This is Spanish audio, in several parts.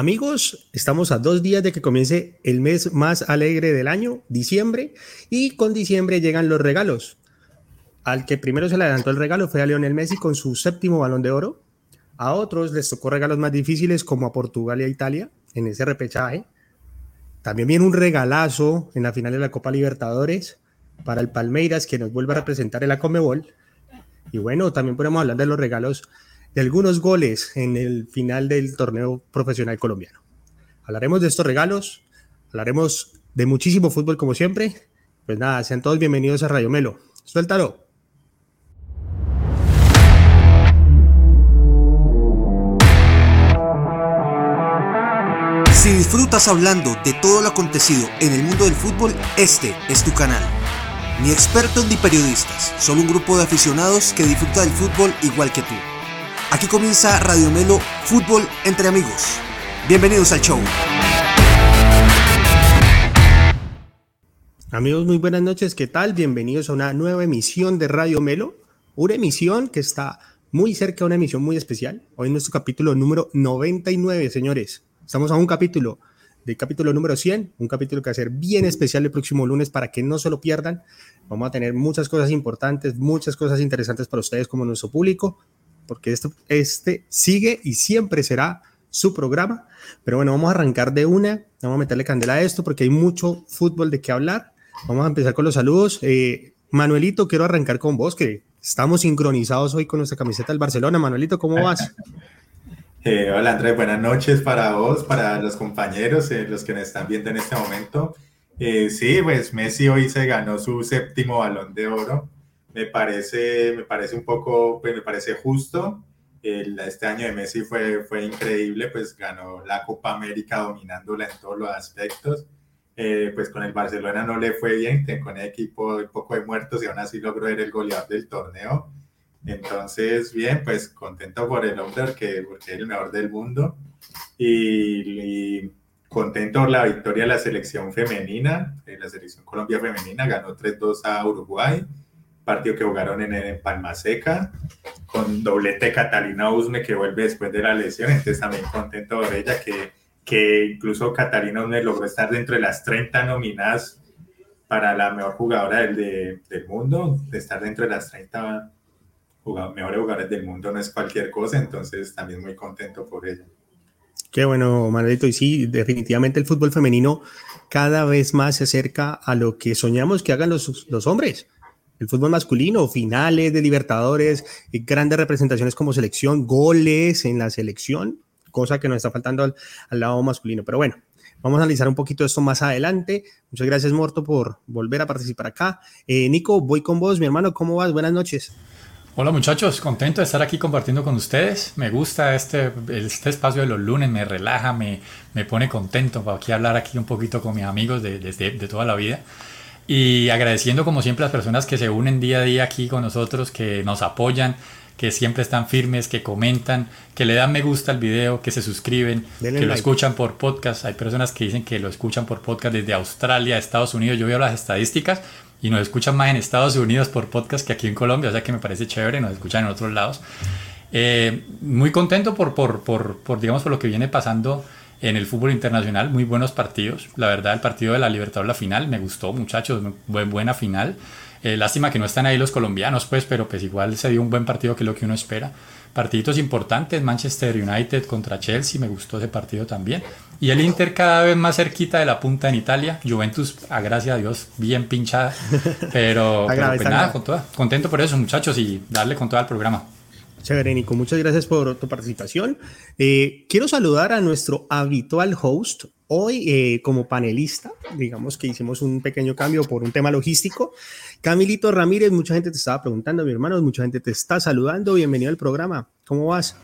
Amigos, estamos a dos días de que comience el mes más alegre del año, diciembre, y con diciembre llegan los regalos. Al que primero se le adelantó el regalo fue a Lionel Messi con su séptimo balón de oro. A otros les tocó regalos más difíciles como a Portugal y a Italia en ese repechaje. También viene un regalazo en la final de la Copa Libertadores para el Palmeiras que nos vuelve a representar en la Comebol. Y bueno, también podemos hablar de los regalos de algunos goles en el final del torneo profesional colombiano. Hablaremos de estos regalos, hablaremos de muchísimo fútbol como siempre. Pues nada, sean todos bienvenidos a Radio Melo. Suéltalo. Si disfrutas hablando de todo lo acontecido en el mundo del fútbol, este es tu canal. Ni expertos ni periodistas, solo un grupo de aficionados que disfruta del fútbol igual que tú. Aquí comienza Radio Melo Fútbol entre amigos. Bienvenidos al show. Amigos, muy buenas noches. ¿Qué tal? Bienvenidos a una nueva emisión de Radio Melo. Una emisión que está muy cerca de una emisión muy especial. Hoy es nuestro capítulo número 99, señores. Estamos a un capítulo del capítulo número 100, un capítulo que va a ser bien especial el próximo lunes para que no se lo pierdan. Vamos a tener muchas cosas importantes, muchas cosas interesantes para ustedes como nuestro público porque esto, este sigue y siempre será su programa. Pero bueno, vamos a arrancar de una, vamos a meterle candela a esto porque hay mucho fútbol de qué hablar. Vamos a empezar con los saludos. Eh, Manuelito, quiero arrancar con vos, que estamos sincronizados hoy con nuestra camiseta del Barcelona. Manuelito, ¿cómo vas? Eh, hola Andrés, buenas noches para vos, para los compañeros, eh, los que nos están viendo en este momento. sí, pues Messi hoy se ganó su séptimo balón de oro me parece, me parece un poco, pues me parece justo. El, este año de Messi fue, fue increíble, pues ganó la Copa América dominándola en todos los aspectos. Eh, pues con el Barcelona no le fue bien, con el equipo un poco de muertos y aún así logró ser el goleador del torneo. Entonces, bien, pues contento por el hombre que, porque es el mejor del mundo y, y contento por la victoria de la selección femenina, eh, la selección Colombia femenina ganó 3-2 a Uruguay partido que jugaron en, en Palma Seca, con doblete Catalina Usme que vuelve después de la lesión, entonces también contento por ella, que, que incluso Catalina Usme logró estar dentro de las 30 nominadas para la mejor jugadora del, del mundo, de estar dentro de las 30 mejores jugadores del mundo no es cualquier cosa, entonces también muy contento por ella. Qué bueno, Manuelito. Y sí, definitivamente el fútbol femenino cada vez más se acerca a lo que soñamos que hagan los, los hombres el fútbol masculino, finales de Libertadores, eh, grandes representaciones como selección, goles en la selección, cosa que nos está faltando al, lado masculino. Pero bueno, vamos a analizar un poquito esto más adelante. Muchas gracias, Morto, por volver a participar acá. Eh, Nico, voy con vos, mi hermano, ¿cómo vas? Buenas noches. Hola muchachos, contento de estar aquí compartiendo con ustedes. Me gusta este, este espacio de los lunes, me relaja, me, me pone contento para aquí hablar aquí un poquito con mis amigos de, de, de toda la vida. Y agradeciendo como siempre a las personas que se unen día a día aquí con nosotros, que nos apoyan, que siempre están firmes, que comentan, que le dan me gusta al video, que se suscriben, que lo escuchan por podcast. Hay personas que dicen que lo escuchan por podcast desde Australia, Estados Unidos. Yo veo las estadísticas y nos escuchan más en Estados Unidos por podcast que aquí en Colombia, o sea que me parece chévere, nos escuchan en otros lados. Eh, muy contento por, por, por, por, digamos, por lo que viene pasando en el fútbol internacional, muy buenos partidos. La verdad, el partido de la Libertadores, la final, me gustó, muchachos, buena final. Eh, lástima que no están ahí los colombianos, pues, pero pues igual se dio un buen partido que es lo que uno espera. Partiditos importantes, Manchester United contra Chelsea, me gustó ese partido también. Y el Inter cada vez más cerquita de la punta en Italia. Juventus, a gracias a Dios, bien pinchada. Pero, pero pues nada, con toda, contento por eso, muchachos, y darle con todo al programa. Chévere, Nico. Muchas gracias por tu participación. Eh, quiero saludar a nuestro habitual host. Hoy, eh, como panelista, digamos que hicimos un pequeño cambio por un tema logístico. Camilito Ramírez, mucha gente te estaba preguntando, mi hermano, mucha gente te está saludando. Bienvenido al programa. ¿Cómo vas?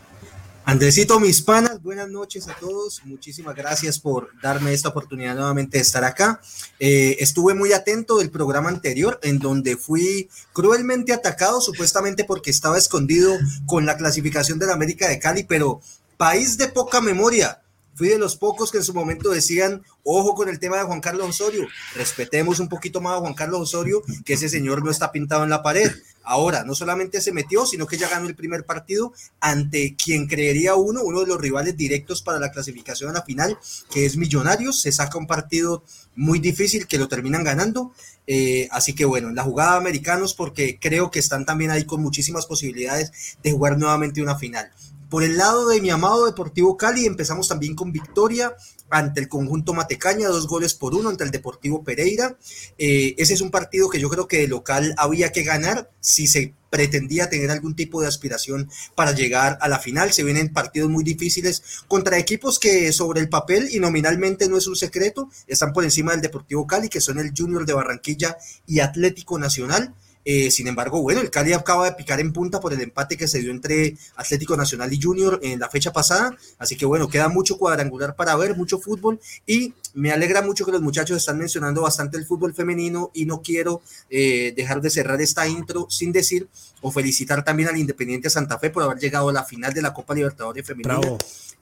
Andresito, mis panas, buenas noches a todos. Muchísimas gracias por darme esta oportunidad nuevamente de estar acá. Eh, estuve muy atento del programa anterior en donde fui cruelmente atacado, supuestamente porque estaba escondido con la clasificación de la América de Cali, pero país de poca memoria. Fui de los pocos que en su momento decían, ojo con el tema de Juan Carlos Osorio, respetemos un poquito más a Juan Carlos Osorio, que ese señor no está pintado en la pared. Ahora, no solamente se metió, sino que ya ganó el primer partido ante quien creería uno, uno de los rivales directos para la clasificación a la final, que es Millonarios. Se saca un partido muy difícil que lo terminan ganando. Eh, así que bueno, en la jugada americanos, porque creo que están también ahí con muchísimas posibilidades de jugar nuevamente una final. Por el lado de mi amado Deportivo Cali, empezamos también con victoria ante el conjunto Matecaña, dos goles por uno ante el Deportivo Pereira. Eh, ese es un partido que yo creo que de local había que ganar si se pretendía tener algún tipo de aspiración para llegar a la final. Se vienen partidos muy difíciles contra equipos que sobre el papel y nominalmente no es un secreto, están por encima del Deportivo Cali, que son el Junior de Barranquilla y Atlético Nacional. Eh, sin embargo, bueno, el Cali acaba de picar en punta por el empate que se dio entre Atlético Nacional y Junior en la fecha pasada. Así que bueno, queda mucho cuadrangular para ver, mucho fútbol. Y me alegra mucho que los muchachos están mencionando bastante el fútbol femenino y no quiero eh, dejar de cerrar esta intro sin decir o felicitar también al Independiente Santa Fe por haber llegado a la final de la Copa Libertadores Femenina.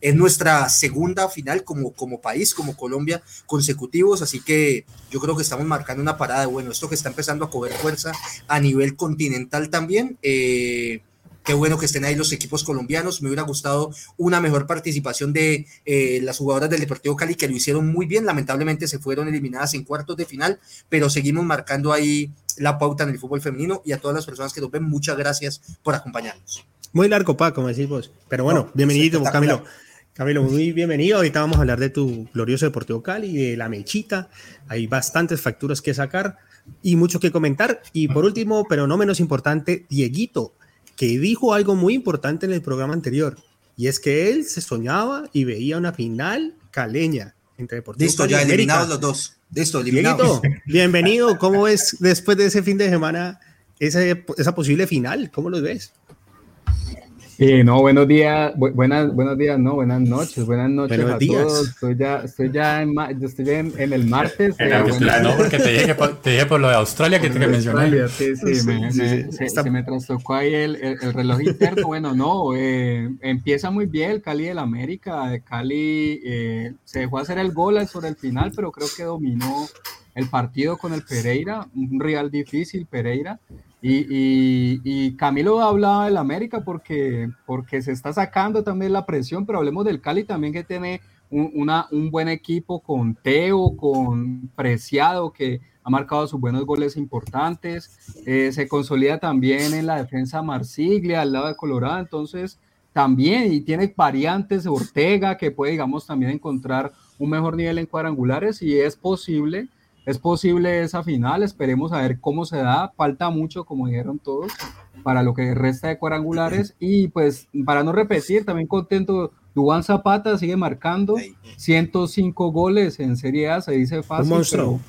Es nuestra segunda final como, como país, como Colombia, consecutivos, así que yo creo que estamos marcando una parada. Bueno, esto que está empezando a coger fuerza a nivel continental también. Eh, Qué bueno que estén ahí los equipos colombianos. Me hubiera gustado una mejor participación de eh, las jugadoras del Deportivo Cali que lo hicieron muy bien. Lamentablemente se fueron eliminadas en cuartos de final, pero seguimos marcando ahí la pauta en el fútbol femenino y a todas las personas que nos ven, muchas gracias por acompañarnos. Muy largo, Paco, como decís vos. Pero bueno, bienvenido, Camilo. Camilo, muy bienvenido. Ahorita vamos a hablar de tu glorioso Deportivo Cali, de la mechita. Hay bastantes facturas que sacar y mucho que comentar. Y por último, pero no menos importante, Dieguito que dijo algo muy importante en el programa anterior, y es que él se soñaba y veía una final caleña entre Deportivo Listo, ya eliminados los dos. Listo, eliminados. bienvenido. ¿Cómo es después de ese fin de semana esa, esa posible final? ¿Cómo lo ves? Eh, no, buenos días, buenas, buenos días, no, buenas noches, buenas noches a todos. Estoy ya, estoy ya, en, estoy en, el martes. En Australia, no, porque te dije, por, te dije por lo de Australia que te mencioné. Sí, sí, me, se, me trastocó ahí el, el, reloj interno. Bueno, no, eh, empieza muy bien el Cali del América. Cali eh, se dejó hacer el gol sobre el final, pero creo que dominó el partido con el Pereira, un real difícil Pereira. Y, y, Camilo hablaba del América porque, porque se está sacando también la presión, pero hablemos del Cali también que tiene un, una, un buen equipo con Teo, con Preciado, que ha marcado sus buenos goles importantes. Eh, se consolida también en la defensa Marsiglia, al lado de Colorado, entonces también, y tiene variantes Ortega, que puede, digamos, también encontrar un mejor nivel en cuadrangulares, y es posible es posible esa final, esperemos a ver cómo se da, falta mucho, como dijeron todos, para lo que resta de cuadrangulares. Y pues para no repetir, también contento, Dubán Zapata sigue marcando 105 goles en Serie A, se dice fácil, pero,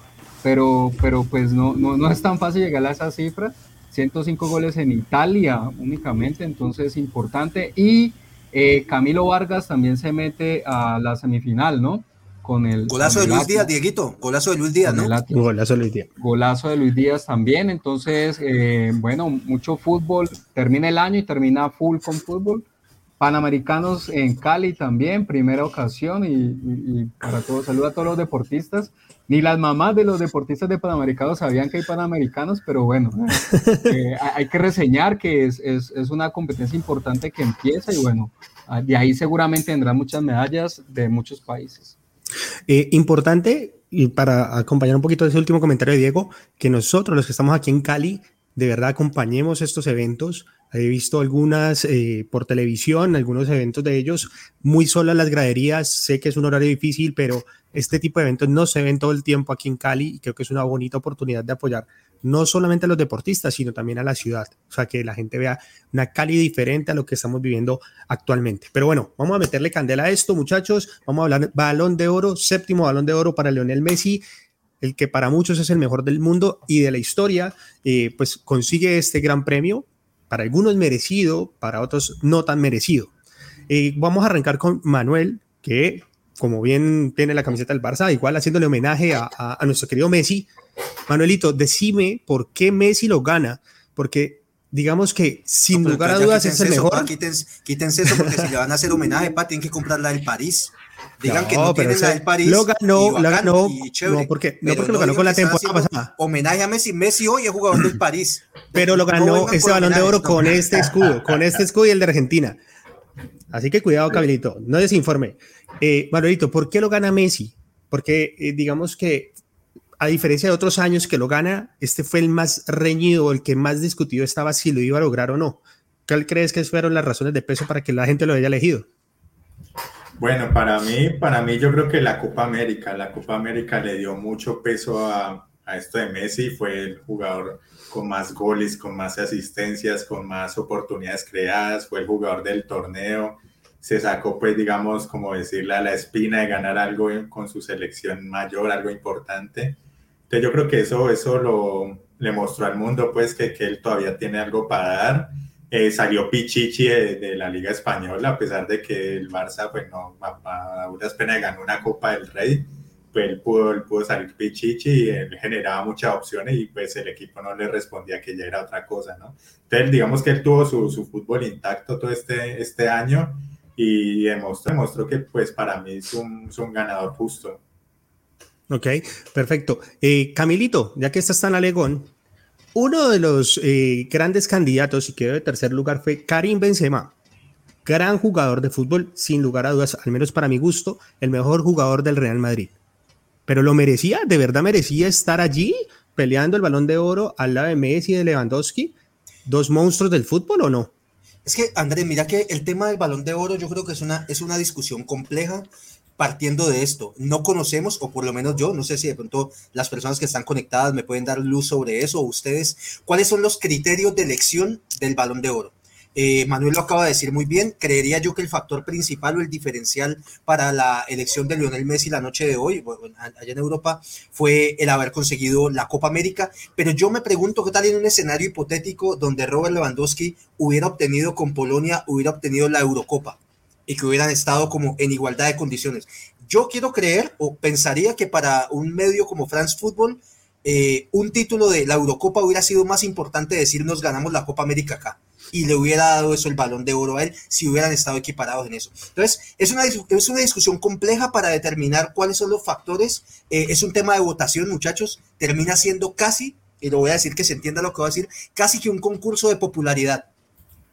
pero, pero, pues no, no, no es tan fácil llegar a esa cifra, 105 goles en Italia únicamente, entonces es importante. Y eh, Camilo Vargas también se mete a la semifinal, ¿no? Con el... Golazo de Luis Díaz, Dieguito, golazo de Luis Díaz, ¿no? golazo de Luis Díaz. Golazo de Luis Díaz también, entonces, eh, bueno, mucho fútbol, termina el año y termina full con fútbol. Panamericanos en Cali también, primera ocasión y, para todos, saludo a todos los deportistas. Ni las mamás de los deportistas de Panamericanos sabían que hay Panamericanos, pero bueno, eh, hay que reseñar que es, es, es, una competencia importante que empieza y bueno, de ahí seguramente tendrán muchas medallas de muchos países. Eh, importante, y para acompañar un poquito de ese último comentario de Diego, que nosotros, los que estamos aquí en Cali, de verdad acompañemos estos eventos. He visto algunas eh, por televisión, algunos eventos de ellos, muy solas las graderías. Sé que es un horario difícil, pero este tipo de eventos no se ven todo el tiempo aquí en Cali y creo que es una bonita oportunidad de apoyar no solamente a los deportistas, sino también a la ciudad. O sea, que la gente vea una Cali diferente a lo que estamos viviendo actualmente. Pero bueno, vamos a meterle candela a esto, muchachos. Vamos a hablar balón de oro, séptimo balón de oro para Lionel Messi el que para muchos es el mejor del mundo y de la historia, eh, pues consigue este gran premio, para algunos merecido, para otros no tan merecido. Eh, vamos a arrancar con Manuel, que como bien tiene la camiseta del Barça, igual haciéndole homenaje a nuestro querido Messi, Manuelito, decime por qué Messi lo gana, porque digamos que sin lugar a dudas es el mejor. quítense, eso porque si le van a hacer homenaje, pa, tienen que comprarla del París. Digan que no tienen la del París. Lo ganó, lo ganó. no, porque, no porque lo ganó con la temporada pasada. Homenaje a Messi. Messi hoy es jugador del París. Pero lo ganó este balón de oro con este escudo, con este escudo y el de Argentina. Así que cuidado, Cabelito, no desinforme. Eh, Manolito, ¿por qué lo gana Messi? Porque eh, digamos que a diferencia de otros años que lo gana, este fue el más reñido, el que más discutido estaba si lo iba a lograr o no. ¿Cuál crees que fueron las razones de peso para que la gente lo haya elegido? Bueno, para mí, para mí yo creo que la Copa América, la Copa América le dio mucho peso a, a esto de Messi, fue el jugador con más goles, con más asistencias, con más oportunidades creadas, fue el jugador del torneo, se sacó pues digamos como decirle a la espina de ganar algo con su selección mayor, algo importante. Entonces yo creo que eso, eso lo, le mostró al mundo pues que, que él todavía tiene algo para dar eh, salió Pichichi de, la Liga Española, a pesar de que el Barça, pues no, a, duras penas ganó una Copa del Rey, pues él pudo, pudo salir Pichichi y él generaba muchas opciones y pues el equipo no le respondía que ya era otra cosa, ¿no? Entonces, digamos que él tuvo su, su fútbol intacto todo este, este año y demostró, demostró que pues para mí es un, es un ganador justo. Ok, perfecto. Eh, Camilito, ya que estás tan alegón, uno de los eh, grandes candidatos y quedó de tercer lugar fue Karim Benzema. Gran jugador de fútbol, sin lugar a dudas, al menos para mi gusto, el mejor jugador del Real Madrid. Pero lo merecía, de verdad merecía estar allí peleando el balón de oro al lado de Messi y de Lewandowski, dos monstruos del fútbol o no? Es que, Andrés, mira que el tema del balón de oro yo creo que es una, es una discusión compleja partiendo de esto. No conocemos, o por lo menos yo, no sé si de pronto las personas que están conectadas me pueden dar luz sobre eso, o ustedes, cuáles son los criterios de elección del balón de oro. Eh, Manuel lo acaba de decir muy bien, creería yo que el factor principal o el diferencial para la elección de Lionel Messi la noche de hoy, allá en Europa, fue el haber conseguido la Copa América, pero yo me pregunto qué tal en un escenario hipotético donde Robert Lewandowski hubiera obtenido con Polonia, hubiera obtenido la Eurocopa y que hubieran estado como en igualdad de condiciones. Yo quiero creer o pensaría que para un medio como France Football, eh, un título de la Eurocopa hubiera sido más importante decir nos ganamos la Copa América acá y le hubiera dado eso el balón de oro a él si hubieran estado equiparados en eso. Entonces, es una, es una discusión compleja para determinar cuáles son los factores. Eh, es un tema de votación, muchachos. Termina siendo casi, y lo voy a decir que se entienda lo que voy a decir, casi que un concurso de popularidad.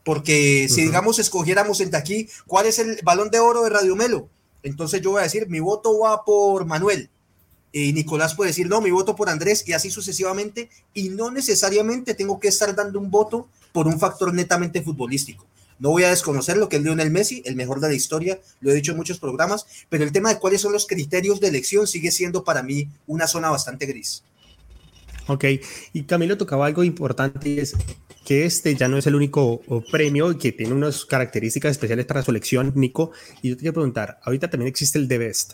Porque si, digamos, escogiéramos entre aquí, ¿cuál es el balón de oro de Radio Melo? Entonces yo voy a decir, mi voto va por Manuel. Y Nicolás puede decir, no, mi voto por Andrés y así sucesivamente. Y no necesariamente tengo que estar dando un voto por un factor netamente futbolístico. No voy a desconocer lo que es Lionel Messi, el mejor de la historia, lo he dicho en muchos programas, pero el tema de cuáles son los criterios de elección sigue siendo para mí una zona bastante gris. Ok, y Camilo tocaba algo importante es que este ya no es el único premio que tiene unas características especiales para su elección, Nico. Y yo te quiero preguntar, ahorita también existe el The Best,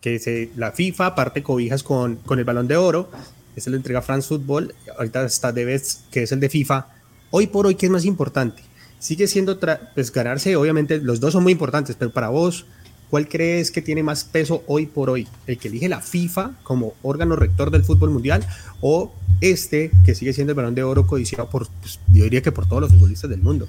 que es la FIFA, aparte cobijas con, con el balón de oro, es el entrega France Football, ahorita está The Best, que es el de FIFA. Hoy por hoy, ¿qué es más importante? Sigue siendo, pues ganarse, obviamente los dos son muy importantes, pero para vos, ¿cuál crees que tiene más peso hoy por hoy? ¿El que elige la FIFA como órgano rector del fútbol mundial o este que sigue siendo el balón de oro codiciado por, pues, yo diría que por todos los futbolistas del mundo?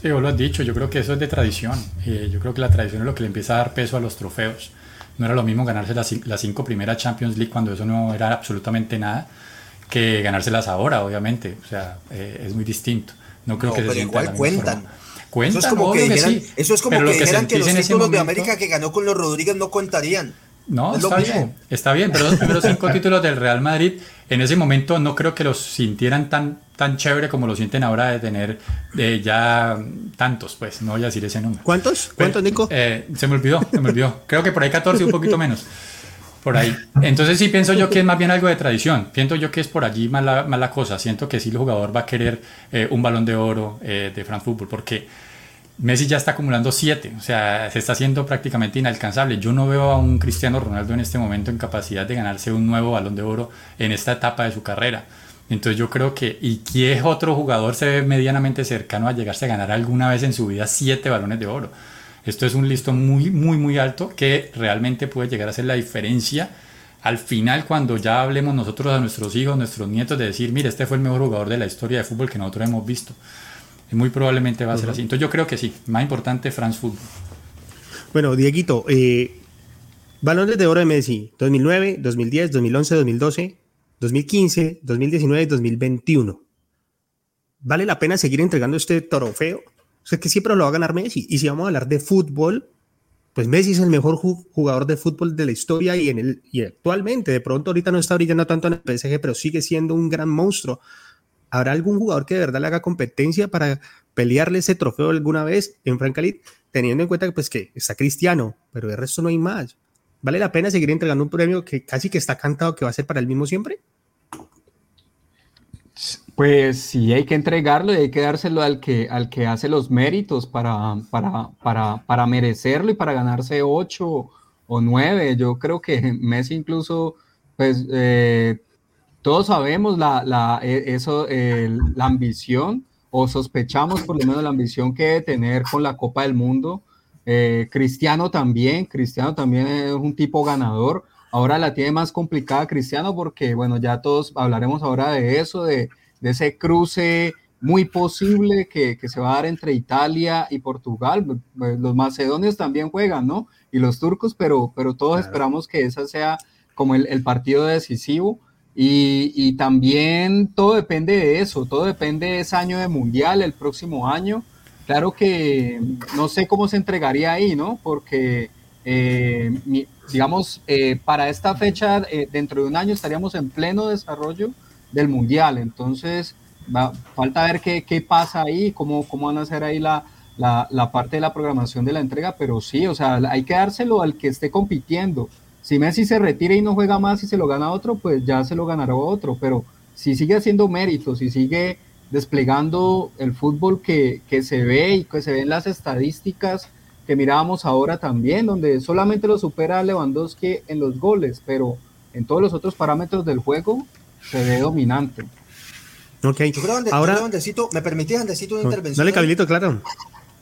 Sí, vos lo has dicho, yo creo que eso es de tradición. Eh, yo creo que la tradición es lo que le empieza a dar peso a los trofeos. No era lo mismo ganarse las, cinco primeras Champions League cuando eso no era absolutamente nada que ganárselas ahora, obviamente. O sea, eh, es muy distinto. No creo que se igual cuentan. Eso es como que, dijeran, eso es como que, dijeran que, los títulos de América que ganó con los Rodríguez no contarían. No, está bien, está bien, pero los primeros cinco títulos del Real Madrid en ese momento no creo que los sintieran tan, tan chévere como lo sienten ahora de tener eh, ya tantos, pues, no voy a decir ese número. ¿Cuántos? ¿Cuántos, Nico? Eh, se me olvidó, se me olvidó. Creo que por ahí 14, un poquito menos. Por ahí. Entonces sí pienso yo que es más bien algo de tradición. Pienso yo que es por allí más la, cosa. Siento que sí el jugador va a querer eh, un balón de oro de France Football porque Messi ya está acumulando siete, o sea, se está haciendo prácticamente inalcanzable. Yo no veo a un Cristiano Ronaldo en este momento en capacidad de ganarse un nuevo balón de oro en esta etapa de su carrera. Entonces yo creo que, ¿y qué otro jugador se ve medianamente cercano a llegarse a ganar alguna vez en su vida siete balones de oro? Esto es un listo muy, muy, muy alto que realmente puede llegar a ser la diferencia al final cuando ya hablemos nosotros a nuestros hijos, nuestros nietos, de decir, mire, este fue el mejor jugador de la historia de fútbol que nosotros hemos visto. Muy probablemente va a ser así. Entonces yo creo que sí, más importante France Football. Bueno, Dieguito, eh, balones de oro de Messi, 2009, 2010, 2011, 2012, 2015, 2019 y 2021. ¿Vale la pena seguir entregando este trofeo? O sea, que siempre lo va a ganar Messi. Y si vamos a hablar de fútbol, pues Messi es el mejor jugador de fútbol de la historia y, en el, y actualmente, de pronto ahorita no está brillando tanto en el PSG, pero sigue siendo un gran monstruo. ¿Habrá algún jugador que de verdad le haga competencia para pelearle ese trofeo alguna vez en Francalit, teniendo en cuenta que, pues, que está Cristiano, pero de resto no hay más? ¿Vale la pena seguir entregando un premio que casi que está cantado que va a ser para el mismo siempre? Pues sí, hay que entregarlo y hay que dárselo al que, al que hace los méritos para, para, para, para merecerlo y para ganarse ocho o nueve. Yo creo que Messi incluso, pues eh, todos sabemos la, la, e, eso, la ambición o sospechamos por lo menos la ambición que debe tener con la Copa del Mundo. Eh, Cristiano también, Cristiano también es un tipo ganador. Ahora la tiene más complicada Cristiano porque, bueno, ya todos hablaremos ahora de eso, de de ese cruce muy posible que, se va a dar entre Italia y Portugal. Pues, los macedonios también juegan, ¿no? Y los turcos, pero, pero todos esperamos que ese sea como el, partido decisivo. Y, también todo depende de eso, todo depende de ese año de mundial, el próximo año. Claro que no sé cómo se entregaría ahí, ¿no? Porque, eh, digamos, eh, para esta fecha, eh, dentro de un año estaríamos en pleno desarrollo del Mundial. Entonces, va, falta ver qué, qué, pasa ahí, cómo, cómo van a hacer ahí la, la, la, parte de la programación de la entrega, pero sí, o sea, hay que dárselo al que esté compitiendo. Si Messi se retira y no juega más y se lo gana otro, pues ya se lo ganará otro, pero si sigue haciendo méritos, si sigue desplegando el fútbol que, que se ve y que se ve en las estadísticas que mirábamos ahora también, donde solamente lo supera Lewandowski en los goles, pero en todos los otros parámetros del juego se ve dominante. Ok, yo creo, Ahora, me permitís, Andesito, una intervención. Dale, Cabilito, claro.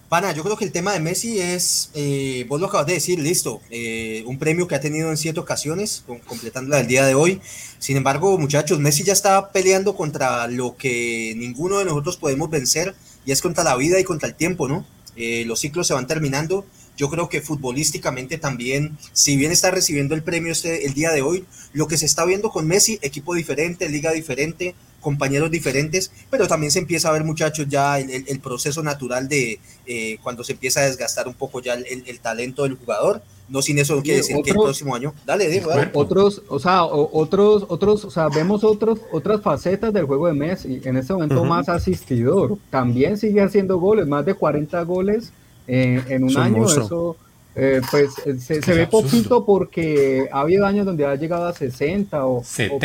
Pana, yo creo que el tema de Messi es, eh, vos lo acabas de decir, listo, eh, un premio que ha tenido en siete ocasiones, completándola el día de hoy. Sin embargo, muchachos, Messi ya está peleando contra lo que ninguno de nosotros podemos vencer, y es contra la vida y contra el tiempo, ¿no? Eh, los ciclos se van terminando yo creo que futbolísticamente también, si bien está recibiendo el premio este, el día de hoy, lo que se está viendo con Messi, equipo diferente, liga diferente, compañeros diferentes, pero también se empieza a ver, muchachos, ya el, proceso natural de eh, cuando se empieza a desgastar un poco ya el, talento del jugador. No sin eso quiere decir que el próximo año. Dale, digo, Otros, o sea, otros, otros, o sea, vemos otros, otras facetas del juego de Messi. En este momento más asistidor. También sigue haciendo goles, más de 40 goles en un año. Eso, eh, pues eh, se, ve poquito porque ha habido años donde ha llegado a 60 o,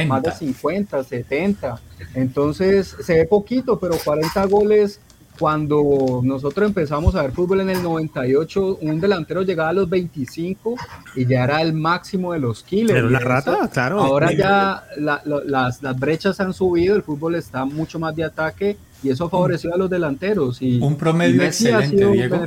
más de 50, 70. Entonces se ve poquito, pero 40 goles. Cuando nosotros empezamos a ver fútbol en el 98, un delantero llegaba a los 25 y ya era el máximo de los kilos. Pero la rata, claro. Ahora ya las, las brechas han subido, el fútbol está mucho más de ataque y eso favoreció a los delanteros. Y, un promedio excelente, Diego.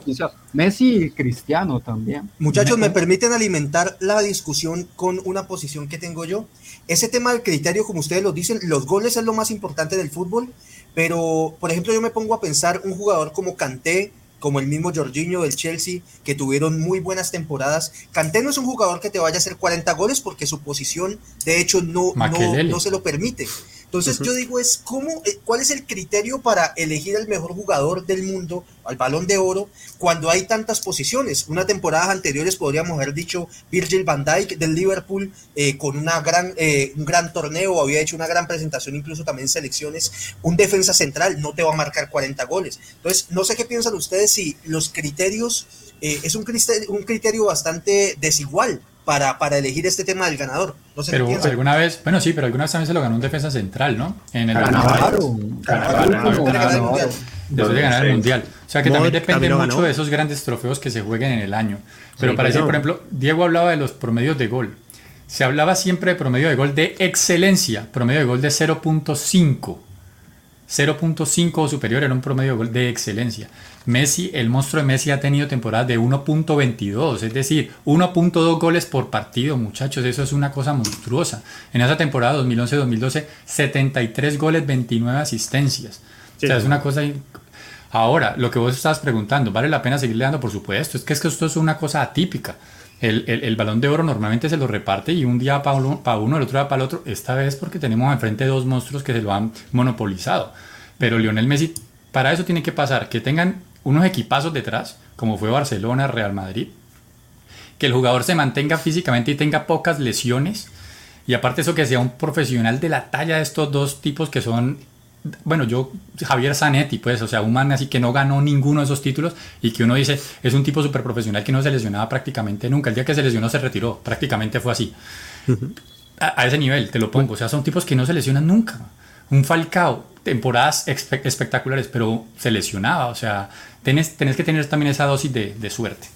Messi y Cristiano también. Muchachos, ¿me permiten alimentar la discusión con una posición que tengo yo? Ese tema del criterio, como ustedes lo dicen, los goles es lo más importante del fútbol, pero, por ejemplo, yo me pongo a pensar un jugador como Kanté, como el mismo Jorginho del Chelsea, que tuvieron muy buenas temporadas. Kanté no es un jugador que te vaya a hacer 40 goles porque su posición, de hecho, no, no, no se lo permite. Entonces yo digo es cómo, eh, cuál es el criterio para elegir el mejor jugador del mundo al balón de oro cuando hay tantas posiciones. Una temporada anteriores podríamos haber dicho Virgil van Dijk del Liverpool eh, con una gran, eh, un gran torneo, había hecho una gran presentación incluso también en selecciones. Un defensa central no te va a marcar 40 goles. Entonces no sé qué piensan ustedes si los criterios es un criterio, un criterio bastante desigual para, para elegir este tema del ganador. No sé pero alguna vez, bueno, sí, pero alguna vez también se lo ganó un defensa central, ¿no? En el Después de ganar el mundial. O sea que también depende mucho de esos grandes trofeos que se jueguen en el año. Pero para decir, por ejemplo, Diego hablaba de los promedios de gol. Se hablaba siempre de promedio de gol de excelencia, promedio de gol de 0.5. 0.5 o superior era un promedio de excelencia. Messi, el monstruo de Messi ha tenido temporadas de 1.22, es decir, 1.2 goles por partido, muchachos, eso es una cosa monstruosa. En esa temporada 2011-2012, 73 goles, 29 asistencias. o sea, es una cosa... Ahora, lo que vos estabas preguntando, ¿vale la pena seguirle dando? Por supuesto, es que, es que esto es una cosa atípica. El, el, balón de oro normalmente se lo reparte y un día para uno, para uno, el otro día para el otro. Esta vez porque tenemos enfrente dos monstruos que se lo han monopolizado. Pero Lionel Messi, para eso tiene que pasar que tengan unos equipazos detrás, como fue Barcelona, Real Madrid, que el jugador se mantenga físicamente y tenga pocas lesiones, y aparte eso que sea un profesional de la talla de estos dos tipos que son, bueno, yo, Javier Zanetti, pues, o sea, un man así que no ganó ninguno de esos títulos y que uno dice, es un tipo súper profesional que no se lesionaba prácticamente nunca, el día que se lesionó se retiró, prácticamente fue así. a, a, ese nivel, te lo pongo, o sea, son tipos que no se lesionan nunca. Un Falcao, temporadas espectaculares, pero se lesionaba. O sea, tenés, tenés que tener también esa dosis de, de suerte.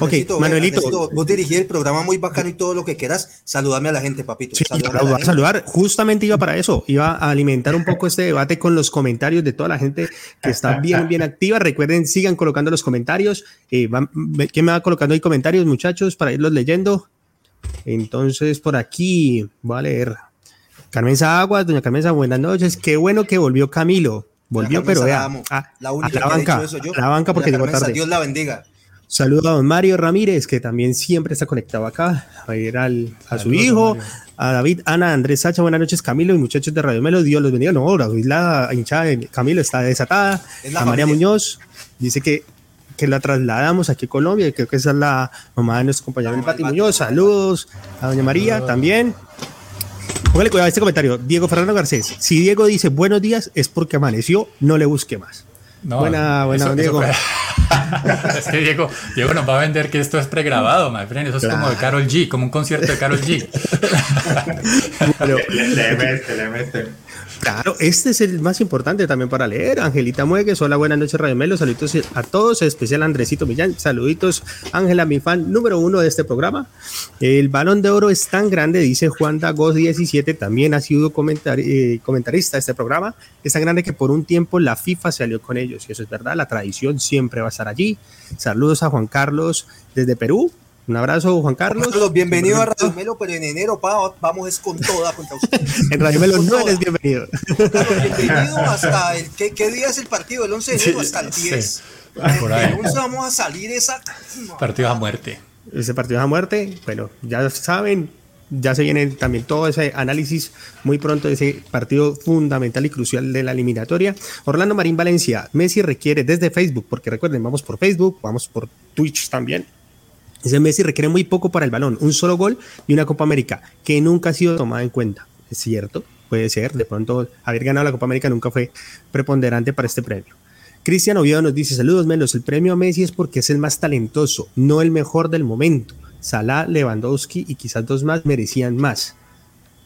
Ok, Manuelito. vos dirigí el programa muy bacano y todo lo que quieras. Saludame a la gente, papito. Sí, a, saludar. Justamente iba para eso. Iba a alimentar un poco este debate con los comentarios de toda la gente que está bien, bien activa. Recuerden, sigan colocando los comentarios. Eh, ¿Quién me va colocando ahí comentarios, muchachos, para irlos leyendo? Entonces, por aquí voy a leer. Carmen Aguas, doña Carmen buenas noches. Qué bueno que volvió Camilo. Volvió, pero vea. A, la única a la banca, eso yo. la banca porque llegó tarde. Dios la bendiga. Saludos a don Mario Ramírez, que también siempre está conectado acá. A ir al, a su hijo, a David, Ana, Andrés Sacha, buenas noches, Camilo y muchachos de Radio Melo. Dios los bendiga. No, la hinchada de Camilo está desatada. A María Muñoz dice que, que la trasladamos aquí a Colombia. Y creo que esa es la mamá de nuestro compañero Pati Muñoz. Saludos a doña María también. Póngale cuidado a este comentario. Diego Fernando Garcés. Si Diego dice buenos días, es porque amaneció, no le busque más. buena, buena, Diego. es que Diego, Diego nos va a vender que esto es pregrabado, my friend. Eso es como de Carol G, como un concierto de Carol G. le, le mete, le mete. Claro, este es el más importante también para leer. Angelita Muegues, hola, buenas noches, Radio Melo. Saluditos a todos, especial Andresito Millán. Saluditos, Ángela, mi fan número uno de este programa. El balón de oro es tan grande, dice Juan Dagos 17, también ha sido eh, comentarista de este programa. Es tan grande que por un tiempo la FIFA salió con ellos, y eso es verdad, la tradición siempre va a estar allí. Saludos a Juan Carlos desde Perú. Un abrazo, Juan Carlos. Carlos bienvenido a Radio Melo, pero en enero pa, vamos es con toda contra usted. en Radio Melo no eres bienvenido. Carlos, bienvenido hasta el. ¿qué, ¿qué, día es el partido? ¿El 11 de enero hasta el 10? Sí. Por ahí. El 11 vamos a salir esa. Partido a muerte. Ese partido a muerte, bueno, ya saben, ya se viene también todo ese análisis muy pronto de ese partido fundamental y crucial de la eliminatoria. Orlando Marín Valencia, Messi requiere desde Facebook, porque recuerden, vamos por Facebook, vamos por Twitch también ese Messi requiere muy poco para el balón, un solo gol y una Copa América que nunca ha sido tomada en cuenta. Es cierto, puede ser, de pronto haber ganado la Copa América nunca fue preponderante para este premio. Cristian Oviedo nos dice, saludos Melos, el premio a Messi es porque es el más talentoso, no el mejor del momento. Salah, Lewandowski y quizás dos más merecían más.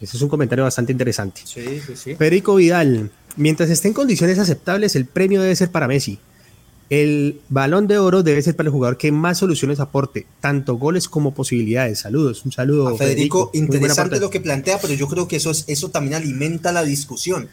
Ese es un comentario bastante interesante. Sí, sí, sí. Federico Vidal, mientras esté en condiciones aceptables, el premio debe ser para Messi. El balón de oro debe ser para el jugador que más soluciones aporte, tanto goles como posibilidades. Saludos, un saludo. A Federico, interesante lo que plantea, pero yo creo que eso, es, eso también alimenta la discusión.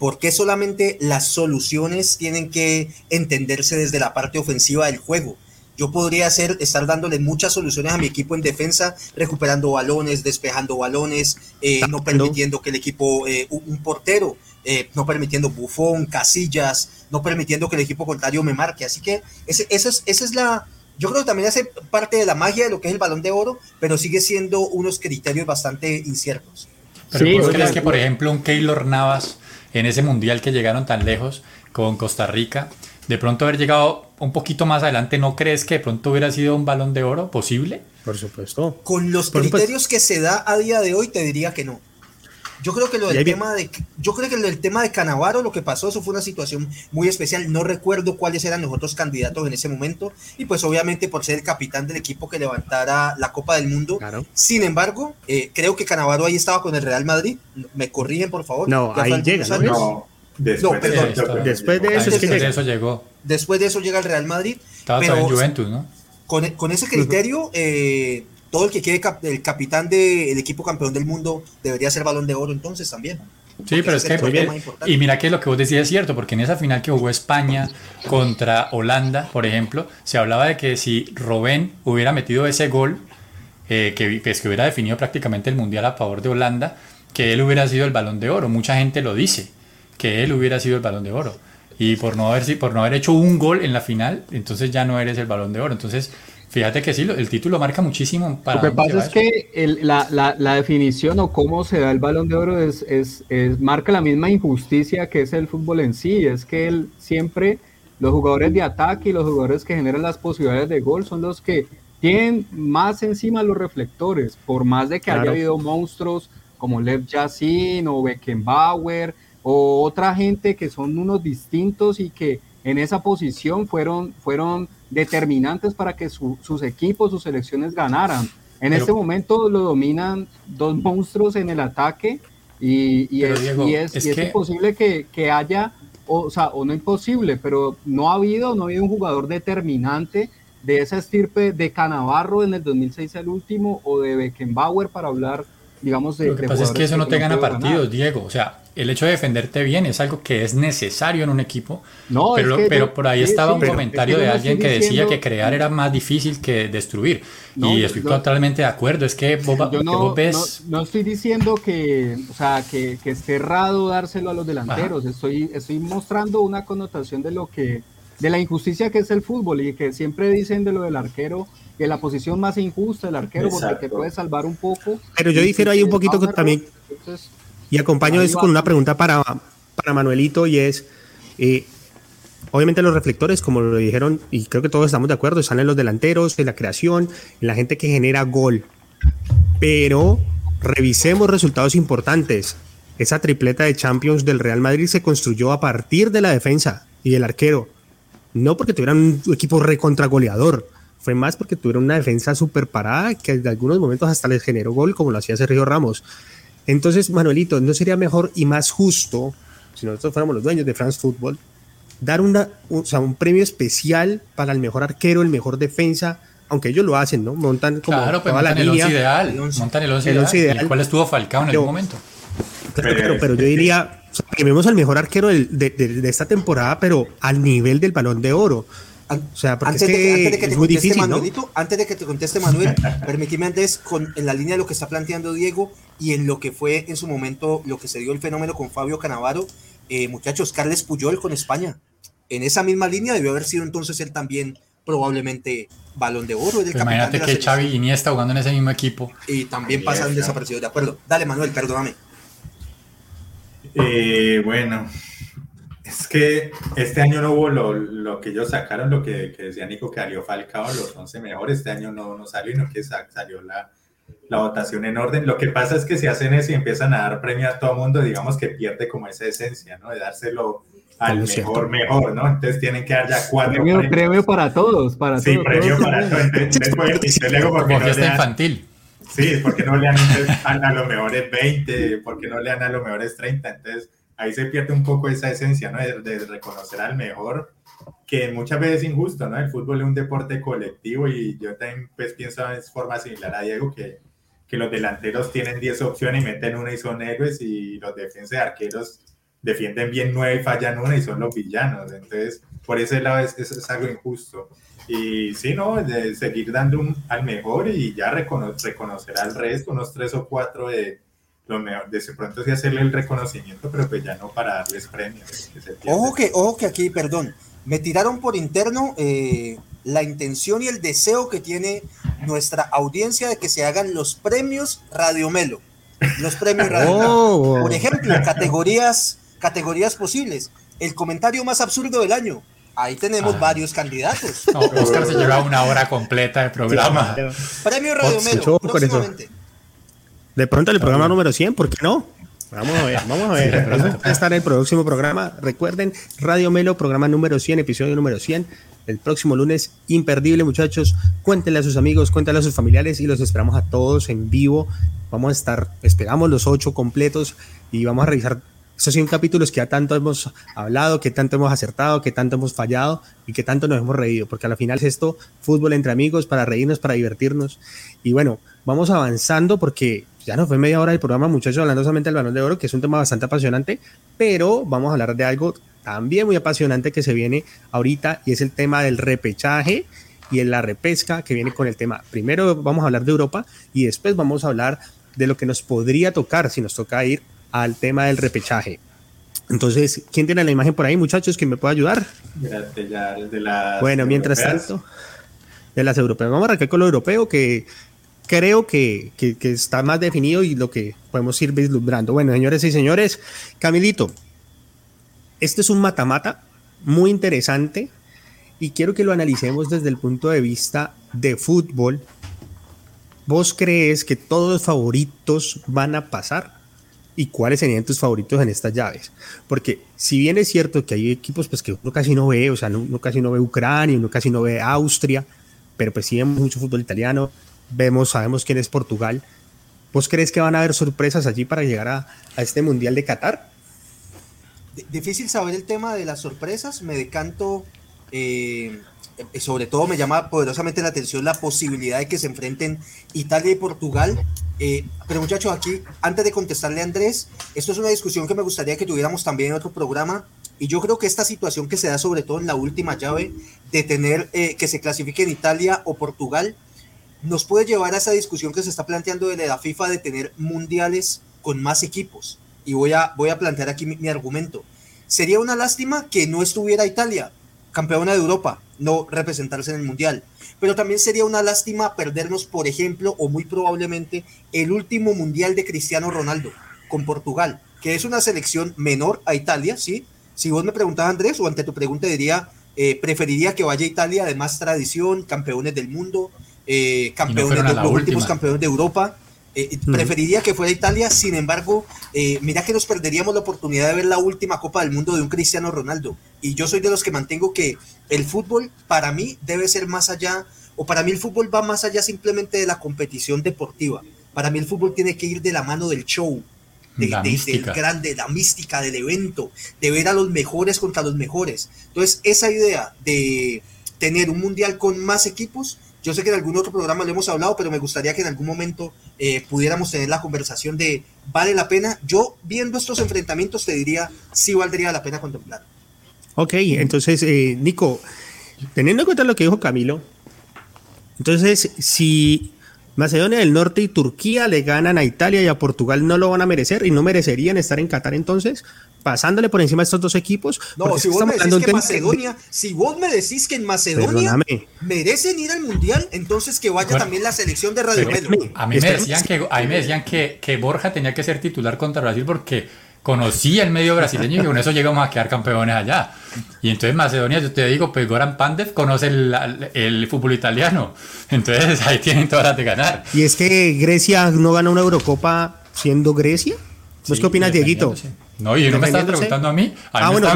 ¿Por qué solamente las soluciones tienen que entenderse desde la parte ofensiva del juego? Yo podría hacer, estar dándole muchas soluciones a mi equipo en defensa, recuperando balones, despejando balones, eh, no permitiendo que el equipo, eh, un portero, eh, no permitiendo bufón, casillas, no permitiendo que el equipo contrario me marque. Así que ese, esa, es, esa es la, yo creo que también hace parte de la magia de lo que es el balón de oro, pero sigue siendo unos criterios bastante inciertos. Pero sí, crees que, por ejemplo, un Keylor Navas en ese mundial que llegaron tan lejos con Costa Rica, de pronto haber llegado un poquito más adelante, ¿no crees que de pronto hubiera sido un balón de oro posible? Por supuesto. Con los criterios que se da a día de hoy, te diría que no. Yo creo que lo del tema de yo creo que el tema de Canavaro lo que pasó eso fue una situación muy especial. No recuerdo cuáles eran los otros candidatos en ese momento y pues obviamente por ser el capitán del equipo que levantara la Copa del Mundo. Sin embargo, eh, creo que Canavaro ahí estaba con el Real Madrid. Me corrigen por favor. No, ahí llega. ¿no? Después, de, después de eso, después de eso llegó. Después de eso llega el Real Madrid. Estaba pero, en Juventus, ¿no? Con, con ese criterio, eh, todo el que quede el capitán del equipo campeón del mundo debería ser balón de oro entonces también. Sí, pero es que, y mira que lo que vos decías es cierto, porque en esa final que jugó España contra Holanda, por ejemplo, se hablaba de que si Robén hubiera metido ese gol, eh, que, pues, que hubiera definido prácticamente el Mundial a favor de Holanda, que él hubiera sido el balón de oro. Mucha gente lo dice, que él hubiera sido el balón de oro. Y por no haber, por no haber hecho un gol en la final, entonces ya no eres el balón de oro. Entonces, Fíjate que sí, el título marca muchísimo. Para Lo que pasa es que la, la, la, definición o cómo se da el balón de oro es, es, es, marca la misma injusticia que es el fútbol en sí. Es que él siempre, los jugadores de ataque y los jugadores que generan las posibilidades de gol son los que tienen más encima los reflectores. Por más de que haya habido monstruos como Lev Yassin o Beckenbauer o otra gente que son unos distintos y que en esa posición fueron, fueron determinantes para que sus equipos, sus selecciones ganaran. En este momento lo dominan dos monstruos en el ataque y, es, imposible que, haya, o, sea, o no imposible, pero no ha habido, no ha habido un jugador determinante de esa estirpe de Canavarro en el 2006 el último o de Beckenbauer para hablar, digamos, de... Lo que pasa es que eso no te gana partidos, Diego. O sea, el hecho de defenderte bien es algo que es necesario en un equipo. No, pero, pero por ahí estaba un comentario de alguien que decía que crear era más difícil que destruir. y estoy totalmente de acuerdo. Es que vos, no, ves... no, estoy diciendo que, o sea, que, que esté errado dárselo a los delanteros. Estoy, estoy mostrando una connotación de lo que de la injusticia que es el fútbol y que siempre dicen de lo del arquero que la posición más injusta del arquero porque te puede salvar un poco. Pero yo difiero ahí un poquito también. Entonces, y acompaño eso con una pregunta para, para Manuelito y es, eh, obviamente los reflectores, como lo dijeron, y creo que todos estamos de acuerdo, están en los delanteros, en la creación, en la gente que genera gol. Pero revisemos resultados importantes. Esa tripleta de Champions del Real Madrid se construyó a partir de la defensa y el arquero. No porque tuvieran un equipo recontragoleador, fue más porque tuvieron una defensa súper parada que en algunos momentos hasta les generó gol, como lo hacía Sergio Ramos. Entonces, Manuelito, ¿no sería mejor y más justo, si nosotros fuéramos los dueños de France Football, dar una, un, un premio especial para el mejor arquero, el mejor defensa, aunque ellos lo hacen, ¿no? Montan como claro, pues montan el once ideal, montan el once ideal, el cual estuvo Falcao en algún momento. Claro, pero, yo diría, que vemos al mejor arquero de, de, esta temporada, pero al nivel del balón de oro. O sea, porque antes, es, que de, que te muy difícil, Manuelito, antes de que te conteste Manuel, permíteme antes con, en la línea de lo que está planteando Diego y en lo que fue en su momento lo que se dio el fenómeno con Fabio Canavaro, eh, muchachos, Carles Puyol con España. En esa misma línea debió haber sido entonces él también probablemente balón de oro. Pues imagínate que Xavi y Iniesta jugando en ese mismo equipo. Y también pasaron desaparecidos, de acuerdo. Dale Manuel, perdóname. Eh, bueno, es que este año no hubo lo, lo, que ellos sacaron, lo que, que decía Nico, que salió Falcao, los 11 mejores. Este año no, no salió, no que salió la, la votación en orden. Lo que pasa es que si hacen eso y empiezan a dar premio a todo mundo, digamos que pierde como esa esencia, ¿no? De dárselo al mejor, mejor, ¿no? Entonces tienen que dar ya cuatro premio, premios. Premio para todos, para sí, todos. Sí, premio para todos. Entonces, porque no le infantil. Sí, porque no le dan a, a los mejores 20, porque no le dan a los mejores 30. Entonces ahí se pierde un poco esa esencia, ¿no? De, reconocer al mejor, que muchas veces es injusto, ¿no? El fútbol es un deporte colectivo y yo también pues pienso de forma similar a Diego que, que los delanteros tienen 10 opciones y meten una y son héroes y los defensas de arqueros defienden bien 9 y fallan una y son los villanos. Entonces, por ese lado es, es, algo injusto. Y sí, ¿no? De seguir dando un, al mejor y ya reconocer al resto, unos tres o cuatro de de pronto sí hacerle el reconocimiento, pero pues ya no para darles premios. ojo, que, ojo que aquí, perdón, me tiraron por interno eh, la intención y el deseo que tiene nuestra audiencia de que se hagan los premios Radio Melo. Los premios Radio oh. Por ejemplo, categorías, categorías posibles. El comentario más absurdo del año. Ahí tenemos ah. varios candidatos. Oscar se lleva una hora completa de programa. Premio Radio Melo, próximamente. De pronto el programa número 100, ¿por qué no? Vamos a ver, vamos a ver. va a estar en el próximo programa. Recuerden, Radio Melo, programa número 100, episodio número 100. El próximo lunes, imperdible, muchachos. Cuéntenle a sus amigos, cuéntenle a sus familiares y los esperamos a todos en vivo. Vamos a estar, esperamos los ocho completos y vamos a revisar esos 100 capítulos que ya tanto hemos hablado, que tanto hemos acertado, que tanto hemos fallado y que tanto nos hemos reído, porque al final es esto, fútbol entre amigos, para reírnos, para divertirnos. Y bueno, vamos avanzando porque ya nos fue media hora del programa, muchachos, hablando solamente del balón de oro, que es un tema bastante apasionante, pero vamos a hablar de algo también muy apasionante que se viene ahorita y es el tema del repechaje y en la repesca que viene con el tema. Primero vamos a hablar de Europa y después vamos a hablar de lo que nos podría tocar si nos toca ir al tema del repechaje. Entonces, ¿quién tiene la imagen por ahí, muchachos, que me pueda ayudar? bueno, mientras tanto, de las europeas. Vamos a arrancar con lo europeo, que creo que, que, está más definido y lo que podemos ir vislumbrando. Bueno, señores y señores, Camilito, este es un matamata muy interesante y quiero que lo analicemos desde el punto de vista de fútbol. ¿Vos crees que todos los favoritos van a pasar? ¿Y cuáles serían tus favoritos en estas llaves? Porque si bien es cierto que hay equipos pues, que uno casi no ve, o sea, uno casi no ve Ucrania, uno casi no ve Austria, pero pues sí vemos mucho fútbol italiano, vemos, sabemos quién es Portugal. ¿Vos crees que van a haber sorpresas allí para llegar a, a este Mundial de Qatar? difícil saber el tema de las sorpresas, me decanto, eh, sobre todo me llama poderosamente la atención la posibilidad de que se enfrenten Italia y Portugal. Eh, pero muchachos, aquí, antes de contestarle a Andrés, esto es una discusión que me gustaría que tuviéramos también en otro programa. Y yo creo que esta situación que se da sobre todo en la última llave de tener eh, que se clasifique en Italia o Portugal, nos puede llevar a esa discusión que se está planteando de la FIFA de tener mundiales con más equipos y voy a, voy a plantear aquí mi, argumento. Sería una lástima que no estuviera Italia, campeona de Europa, no representarse en el Mundial. Pero también sería una lástima perdernos, por ejemplo, o muy probablemente, el último Mundial de Cristiano Ronaldo con Portugal, que es una selección menor a Italia, ¿sí? Si vos me preguntas, Andrés, o ante tu pregunta diría, eh, preferiría que vaya Italia de más tradición, campeones del mundo, eh, campeones de los últimos campeones de Europa. Eh, preferiría que fuera Italia, sin embargo, eh, mira que nos perderíamos la oportunidad de ver la última Copa del Mundo de un Cristiano Ronaldo. Y yo soy de los que mantengo que el fútbol para mí debe ser más allá, o para mí el fútbol va más allá simplemente de la competición deportiva. Para mí el fútbol tiene que ir de la mano del show, de, del grande, la mística del evento, de ver a los mejores contra los mejores. Entonces, esa idea de tener un mundial con más equipos, yo sé que en algún otro programa lo hemos hablado, pero me gustaría que en algún momento eh, pudiéramos tener la conversación de, ¿vale la pena? Yo viendo estos enfrentamientos te diría, sí valdría la pena contemplar. Ok, entonces, eh, Nico, teniendo en cuenta lo que dijo Camilo, entonces, si Macedonia del Norte y Turquía le ganan a Italia y a Portugal, ¿no lo van a merecer y no merecerían estar en Qatar entonces? Pasándole por encima de estos dos equipos. No, si vos, me decís que Macedonia, si vos me decís que en Macedonia merecen ir al Mundial, entonces que vaya también la selección de Radio Melo. A mí me decían, que, a mí me decían que, que Borja tenía que ser titular contra Brasil porque conocía el medio brasileño y con eso llegamos a quedar campeones allá. Y entonces Macedonia, yo te digo, pues Goran Pandev conoce el, el, fútbol italiano. Entonces ahí tienen todas las de ganar. Y es que Grecia no gana una Eurocopa siendo Grecia. ¿Vos qué opinas, Dieguito? No, y no me estás preguntando a mí. A ah, bueno,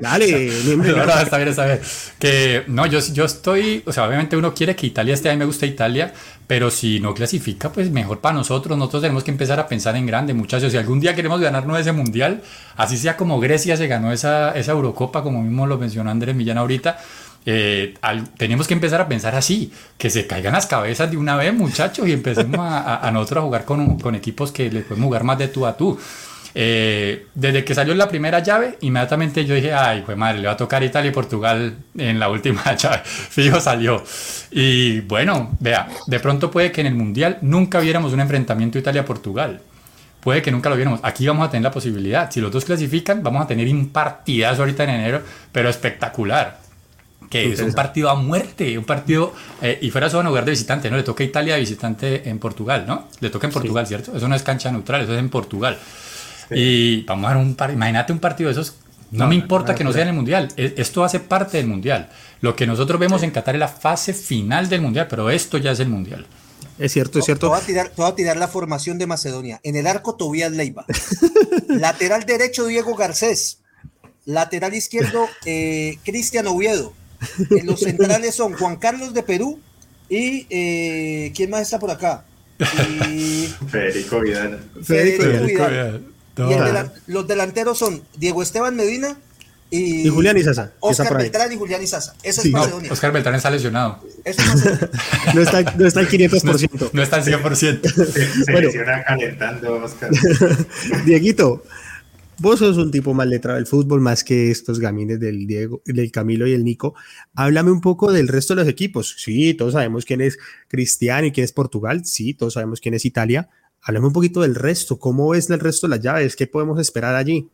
Dale. no, no, está bien, está bien. Que, no, yo, yo estoy, o sea, obviamente uno quiere que Italia esté, a mí me gusta Italia, pero si no clasifica, pues mejor para nosotros. Nosotros tenemos que empezar a pensar en grande, muchachos. Si algún día queremos ganarnos ese mundial, así sea como Grecia se ganó esa, esa Eurocopa, como mismo lo mencionó Andrés Millán ahorita, eh, tenemos que empezar a pensar así, que se caigan las cabezas de una vez, muchachos, y empecemos a, nosotros a jugar con, con, equipos que les podemos jugar más de tú a tú. Eh, desde que salió la primera llave, inmediatamente yo dije, ay, pues madre, le va a tocar Italia y Portugal en la última llave. Fijo salió. Y bueno, vea, de pronto puede que en el Mundial nunca viéramos un enfrentamiento Italia-Portugal. Puede que nunca lo viéramos. Aquí vamos a tener la posibilidad. Si los dos clasifican, vamos a tener un partidazo ahorita en enero, pero espectacular que es un partido a muerte, un partido, eh, y fuera solo en lugar de visitante, ¿no? Le toca a Italia de visitante en Portugal, ¿no? Le toca en Portugal, ¿cierto? Eso no es cancha neutral, eso es en Portugal. Y vamos a ver un par, imagínate un partido de esos, no, me importa que no sea en el Mundial, e, esto hace parte del Mundial. Lo que nosotros vemos en Qatar es la fase final del Mundial, pero esto ya es el Mundial. Es cierto, es cierto. Te voy, a tirar, te voy a tirar la formación de Macedonia. En el arco, Tobías Leiva. Lateral derecho, Diego Garcés. Lateral izquierdo, eh, Cristian Oviedo. Los centrales son Juan Carlos de Perú y eh, ¿quién más está por acá? Federico Vidal. Federico, Vidal. Y los delanteros son Diego Esteban Medina Y, Julián Izaza. Oscar Beltrán y Julián Izaza. Eso es Macedonia. Oscar Beltrán está lesionado. Eso es no, está, no está al 500%. No, está al 100%. Se, se bueno. calentando, Oscar. Dieguito, vos sos un tipo más letrado del fútbol, más que estos gamines del Diego, del Camilo y el Nico. Háblame un poco del resto de los equipos. Sí, todos sabemos quién es Cristiano y quién es Portugal. Sí, todos sabemos quién es Italia. Háblame un poquito del resto. ¿Cómo ves el resto de las llaves? ¿Qué podemos esperar allí?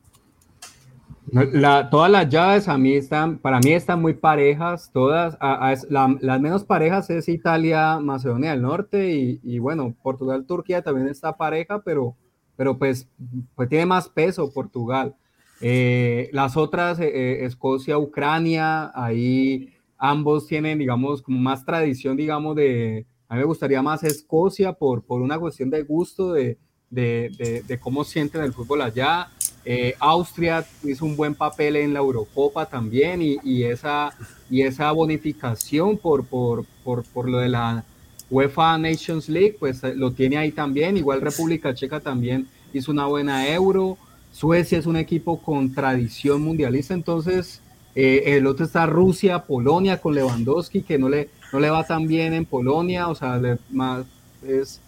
La, todas las llaves están, para mí están muy parejas, todas, las menos parejas es Italia, Macedonia del Norte y, bueno, Portugal, Turquía también está pareja, pero, pero pues, pues tiene más peso Portugal. Eh, las otras, eh, eh, Escocia, Ucrania, ahí ambos tienen, digamos, como más tradición, digamos, de, a mí me gustaría más Escocia por, por una cuestión de gusto, de, de, de cómo sienten el fútbol allá. Eh, Austria hizo un buen papel en la Eurocopa también y, esa, y esa bonificación por, por, por, por, lo de la UEFA Nations League, pues eh, lo tiene ahí también. Igual República Checa también hizo una buena euro. Suecia es un equipo con tradición mundialista, entonces eh, el otro está Rusia, Polonia con Lewandowski, que no le, no le va tan bien en Polonia, o sea, más, es,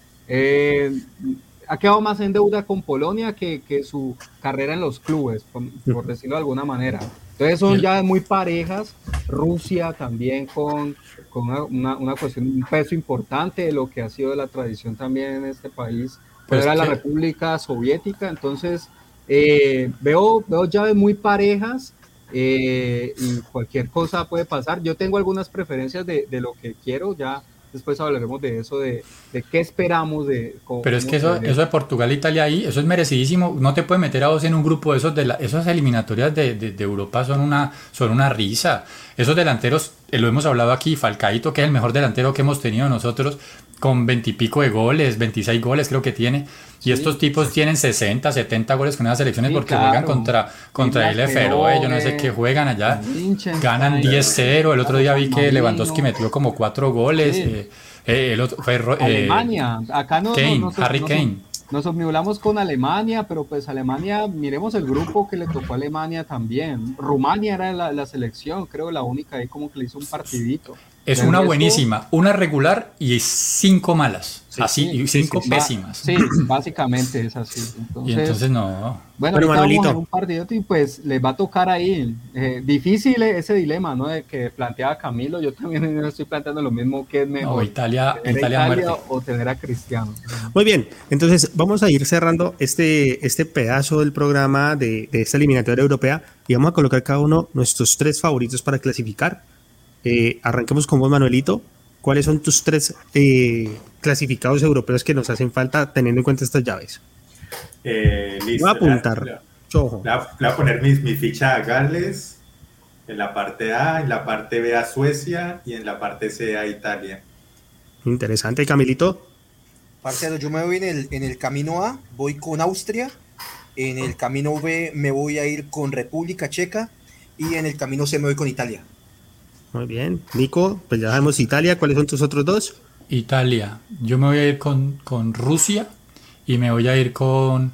ha quedado más en deuda con Polonia que, que su carrera en los clubes, por, decirlo de alguna manera. Entonces son ya muy parejas. Rusia también con, con una, una, cuestión, un peso importante de lo que ha sido la tradición también en este país. Pero pues era la República Soviética. Entonces eh, veo, veo llaves muy parejas. Eh, y cualquier cosa puede pasar. Yo tengo algunas preferencias de, de lo que quiero, ya Después hablaremos de eso, de, de qué esperamos. de Pero es que eso, eso de Portugal e Italia ahí, eso es merecidísimo. No te puedes meter a vos en un grupo de esos, de la, esas eliminatorias de, de, Europa son una, son una risa. Esos delanteros, eh, lo hemos hablado aquí, Falcaito, que es el mejor delantero que hemos tenido nosotros, con veintipico de goles, 26 goles creo que tiene. Y estos tipos tienen 60, 70 goles con esas selecciones porque juegan contra, contra el Feroe, yo no sé qué juegan allá. Ganan 10-0. El otro día vi que Lewandowski metió como 4 goles. Eh, eh, el otro fue, eh, Alemania, acá no. Kane, Harry Kane. Nos omnibulamos con Alemania, pero pues Alemania, miremos el grupo que le tocó a Alemania también. Rumania era la, la selección, creo la única ahí como que le hizo un partidito. Es una buenísima, una regular y cinco malas. así, y cinco pésimas. Sí, básicamente es así. y entonces no. Bueno, Pero en un partido y pues les va a tocar ahí. Eh, difícil ese dilema, ¿no? De que planteaba Camilo. Yo también estoy planteando lo mismo que es mejor. Italia, Italia, o tener a Cristiano. Muy bien, entonces vamos a ir cerrando este, este pedazo del programa de, de esta eliminatoria europea y vamos a colocar cada uno nuestros tres favoritos para clasificar eh, arranquemos con vos, Manuelito. ¿Cuáles son tus tres eh, clasificados europeos que nos hacen falta teniendo en cuenta estas llaves? Eh, listo, voy a apuntar. Voy a poner mi, mi, ficha a Gales, en la parte A, en la parte B a Suecia y en la parte C a Italia. Interesante, Camilito. Parcero, yo me voy en el, en el camino A, voy con Austria, en el camino B me voy a ir con República Checa y en el camino C me voy con Italia. Muy bien. Nico, pues ya sabemos Italia. ¿Cuáles son tus otros dos? Italia. Yo me voy a ir con, con Rusia y me voy a ir con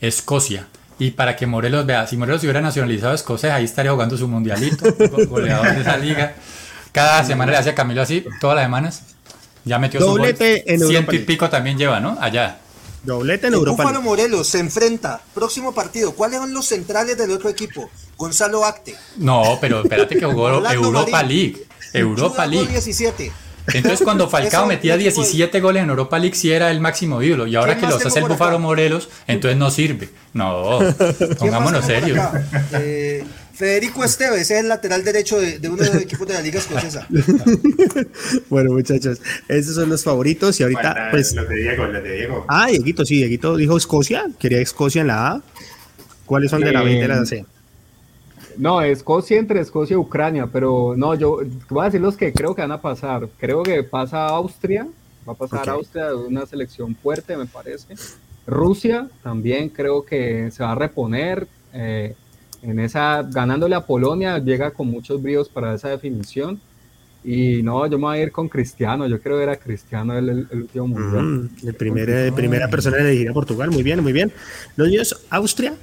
Escocia. Y para que Morelos vea, si Morelos hubiera nacionalizado Escocia, ahí estaría jugando su mundialito, goleador de esa liga. Cada semana le hace a Camilo así, todas las semanas. Ya metió Doblete su gol. en Ciento y pico también lleva, ¿no? Allá. Doblete en Europa. Búfalo Morelos se enfrenta. Próximo partido. ¿Cuáles son los centrales del otro equipo? Gonzalo Acte. No, pero espérate que jugó Europa League. Europa League. 17. Entonces cuando Falcao metía 17 goles en Europa League sí era el máximo ídolo y ahora que los hace el Búfalo Morelos, entonces no sirve. No, pongámonos serios. Eh, Federico Esteves, ese es el lateral derecho de, uno de los equipos de la Liga Escocesa. bueno, muchachos, esos son los favoritos y ahorita. pues, los de Diego, los de Diego. Ah, Dieguito, sí, Dieguito dijo Escocia, quería Escocia en la A. ¿Cuáles son de la B y de la C? No, Escocia entre Escocia y Ucrania, pero no, yo voy a decir los que creo que van a pasar. Creo que pasa Austria, va a pasar Austria, una selección fuerte, me parece. Rusia también creo que se va a reponer. Eh, en esa, ganándole a Polonia, llega con muchos bríos para esa definición. Y no, yo me voy a ir con Cristiano. Yo creo que era Cristiano el, último mundial. Mm, el primera persona elegida a Portugal. Muy bien, muy bien. Los niños, Austria,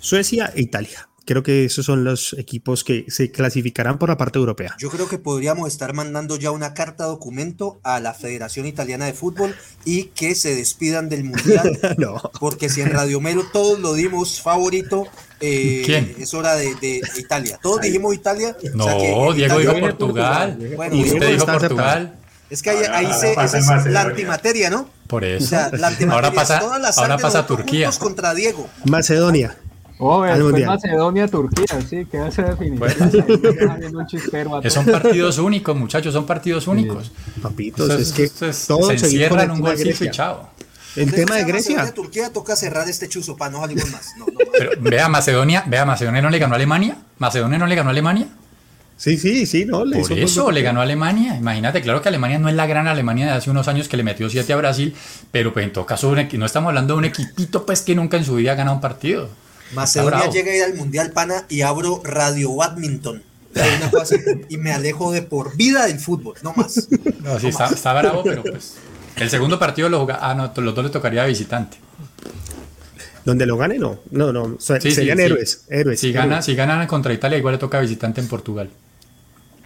Suecia e Italia. Creo que esos son los equipos que se clasificarán por la parte europea. Yo creo que podríamos estar mandando ya una carta documento a la Federación Italiana de Fútbol y que se despidan del Mundial. no. Porque si en Radio Melo todos lo dimos favorito, eh, ¿Quién? es hora de, Italia. Todos dijimos Italia. No, Diego dijo Portugal. Bueno, usted dijo Portugal. Es que ahí, se, es la antimateria, ¿no? Por eso. O sea, la ahora pasa, ahora pasa Turquía. contra Diego. Macedonia. Oh, es Macedonia, Turquía, sí, que hace definición. son partidos únicos, muchachos, son partidos únicos. Papitos, es, que todos se encierran un golcito y chao. El tema de Grecia. Macedonia, Turquía toca cerrar este chuzo para no salir más. No, Pero vea, Macedonia, vea, Macedonia no le ganó a Alemania. Macedonia no le ganó a Alemania. Sí, sí, sí, no. Le Por eso le ganó a Alemania. Imagínate, claro que Alemania no es la gran Alemania de hace unos años que le metió 7 a Brasil, pero pues en todo caso no estamos hablando de un equipito pues que nunca en su vida ha ganado un partido. Macedonia llega a ir al Mundial Pana y abro Radio Badminton. y me alejo de por vida del fútbol, no más. No, sí, está, bravo, pero pues. El segundo partido lo juega. Ah, no, los dos le tocaría de visitante. Donde lo gane, no. No, no. serían héroes, héroes. Si, Gana, si ganan contra Italia, igual le toca visitante en Portugal.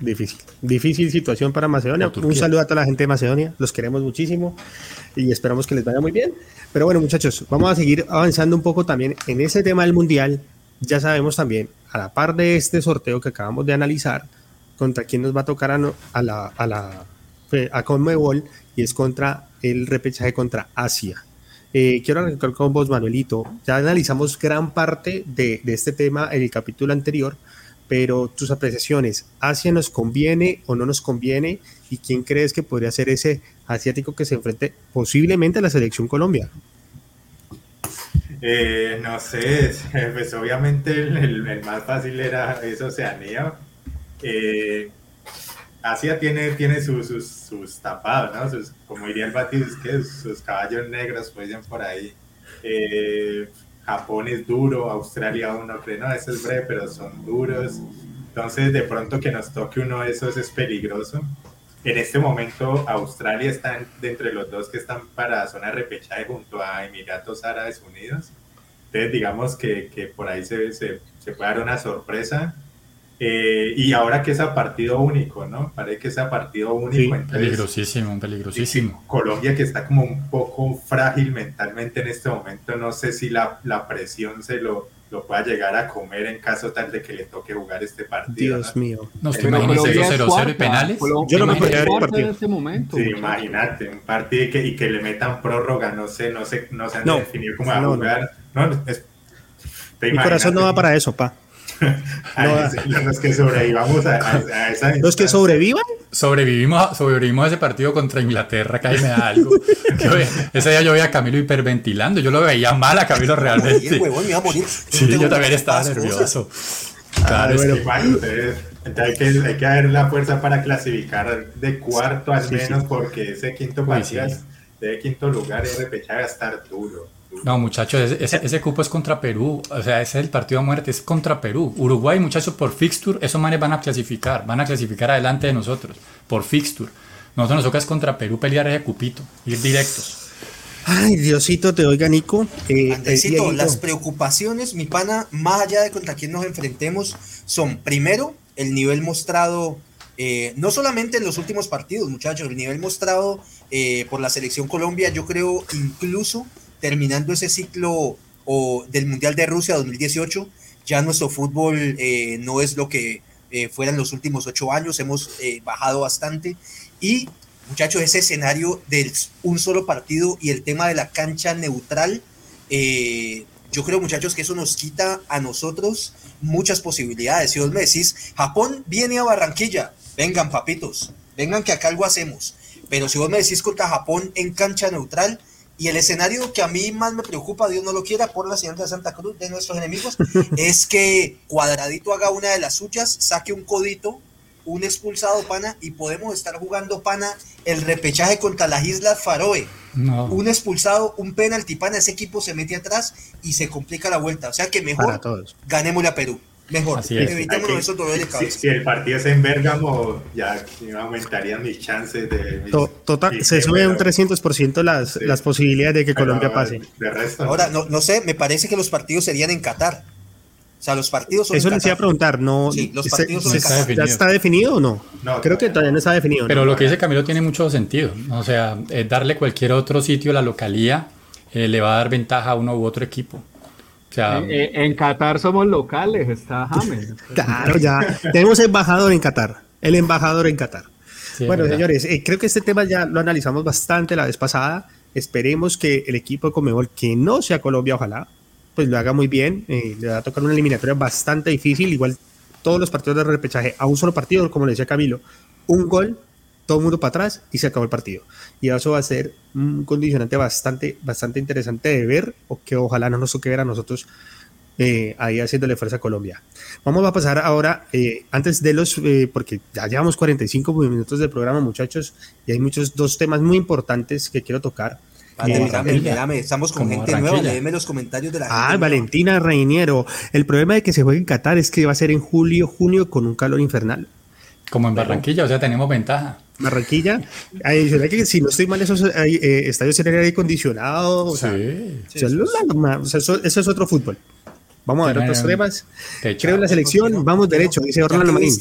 Difícil. Difícil situación para Macedonia. Un saludo a toda la gente de Macedonia. Los queremos muchísimo y esperamos que les vaya muy bien. Pero bueno, muchachos, vamos a seguir avanzando un poco también en ese tema del Mundial. Ya sabemos también, a la par de este sorteo que acabamos de analizar, contra quién nos va a tocar a, la, a la a Conmebol y es contra el repechaje contra Asia. Eh, quiero arrancar con vos, Manuelito. Ya analizamos gran parte de, de este tema en el capítulo anterior, pero tus apreciaciones, ¿Asia nos conviene o no nos conviene? ¿Y quién crees que podría ser ese asiático que se enfrente posiblemente a la selección Colombia? Eh, no sé, pues obviamente el, más fácil era es Oceanía. Eh, Asia tiene, tiene sus, sus, tapados, ¿no? como diría el Batis, que sus caballos negros, pues por ahí. Eh, Japón es duro, Australia uno cree, no, eso es breve, pero son duros. Entonces, de pronto que nos toque uno de esos es peligroso. En este momento, Australia está de entre los dos que están para zona repechaje junto a Emiratos Árabes Unidos. Entonces, digamos que, que por ahí se, se, se puede dar una sorpresa. Eh, y ahora que es a partido único, ¿no? Parece que es a partido único. Sí, peligrosísimo, peligrosísimo. Colombia que está como un poco frágil mentalmente en este momento, no sé si la, la presión se lo, lo pueda llegar a comer en caso tal de que le toque jugar este partido. Dios mío. ¿Nos eh, 0-0 y penales? Yo no me podría ver el partido. Este momento, sí, imagínate, un partido y que, y que, le metan prórroga, no sé, no sé, no se han definido cómo va a jugar. No, es, Mi corazón no va para eso, pa. los que sobrevivamos a, esa ¿Los que sobrevivan? Sobrevivimos, sobrevivimos a ese partido contra Inglaterra, que ahí me da algo. ese día yo veía a Camilo hiperventilando, yo lo veía mal a Camilo realmente. Sí, yo también estaba nervioso. Claro, es que, hay que, hay que haber la fuerza para clasificar de cuarto al menos, porque ese quinto partido de quinto lugar es repechar a estar duro. No, muchachos, ese, ese, cupo es contra Perú. O sea, ese es el partido a muerte, es contra Perú. Uruguay, muchachos, por fixture, esos manes van a clasificar, van a clasificar adelante de nosotros, por fixture. Nosotros nos toca es contra Perú pelear ese cupito, ir directos. Ay, Diosito, te oiga, Nico. Eh, eh las preocupaciones, mi pana, más allá de contra quién nos enfrentemos, son primero el nivel mostrado, eh, no solamente en los últimos partidos, muchachos, el nivel mostrado eh, por la selección Colombia, yo creo incluso terminando ese ciclo o del Mundial de Rusia 2018, ya nuestro fútbol eh, no es lo que eh, fueran los últimos ocho años, hemos eh, bajado bastante y muchachos, ese escenario del un solo partido y el tema de la cancha neutral, yo creo muchachos que eso nos quita a nosotros muchas posibilidades. Si vos me decís, Japón viene a Barranquilla, vengan papitos, vengan que acá algo hacemos. Pero si vos me decís contra Japón en cancha neutral, y el escenario que a mí más me preocupa, Dios no lo quiera, por la señal de Santa Cruz de nuestros enemigos, es que Cuadradito haga una de las suyas, saque un codito, un expulsado pana, y podemos estar jugando pana el repechaje contra las Islas Faroe. Un expulsado, un penalti pana, ese equipo se mete atrás y se complica la vuelta. O sea que mejor ganémosle a Perú. Mejor, de cabeza. Si, el partido es en Bérgamo, ya aumentarían mis chances de. Total, se sube un 300% las, las posibilidades de que Colombia pase. Ahora, no, no sé, me parece que los partidos serían en Qatar. O sea, los partidos son Eso les iba a preguntar, ¿no? Sí, los partidos son está definido. ¿Ya está definido o no? no Creo que todavía no está definido. Pero lo que dice Camilo tiene mucho sentido. O sea, eh, darle cualquier otro sitio a la localía eh, le va a dar ventaja a uno u otro equipo. O sea, eh, en Qatar somos locales, está James. claro, ya tenemos embajador en Qatar. El embajador en Qatar. bueno, señores, creo que este tema ya lo analizamos bastante la vez pasada. Esperemos que el equipo de Comebol, que no sea Colombia, ojalá, pues lo haga muy bien. Eh, le va a tocar una eliminatoria bastante difícil. Igual todos los partidos de repechaje a un solo partido, como le decía Camilo, un gol, todo el mundo para atrás y se acabó el partido. Y eso va a ser un condicionante bastante, bastante interesante de ver, o que ojalá no nos toque ver a nosotros eh, ahí haciéndole fuerza a Colombia. Vamos a pasar ahora, eh, antes de los, porque ya llevamos 45 minutos de programa, muchachos, y hay muchos dos temas muy importantes que quiero tocar estamos con gente nueva, léeme los comentarios de la gente. Ah, Valentina Reiniero. El problema de que se juegue en Qatar es que va a ser en julio, junio con un calor infernal. Como en Barranquilla, o sea, tenemos ventaja. Barranquilla, que si no estoy mal, esos eh, estadios serían aire acondicionado. O sea, eso, es otro fútbol. Vamos a ver otros temas. Creo en la selección, vamos derecho, dice Orlando Marín.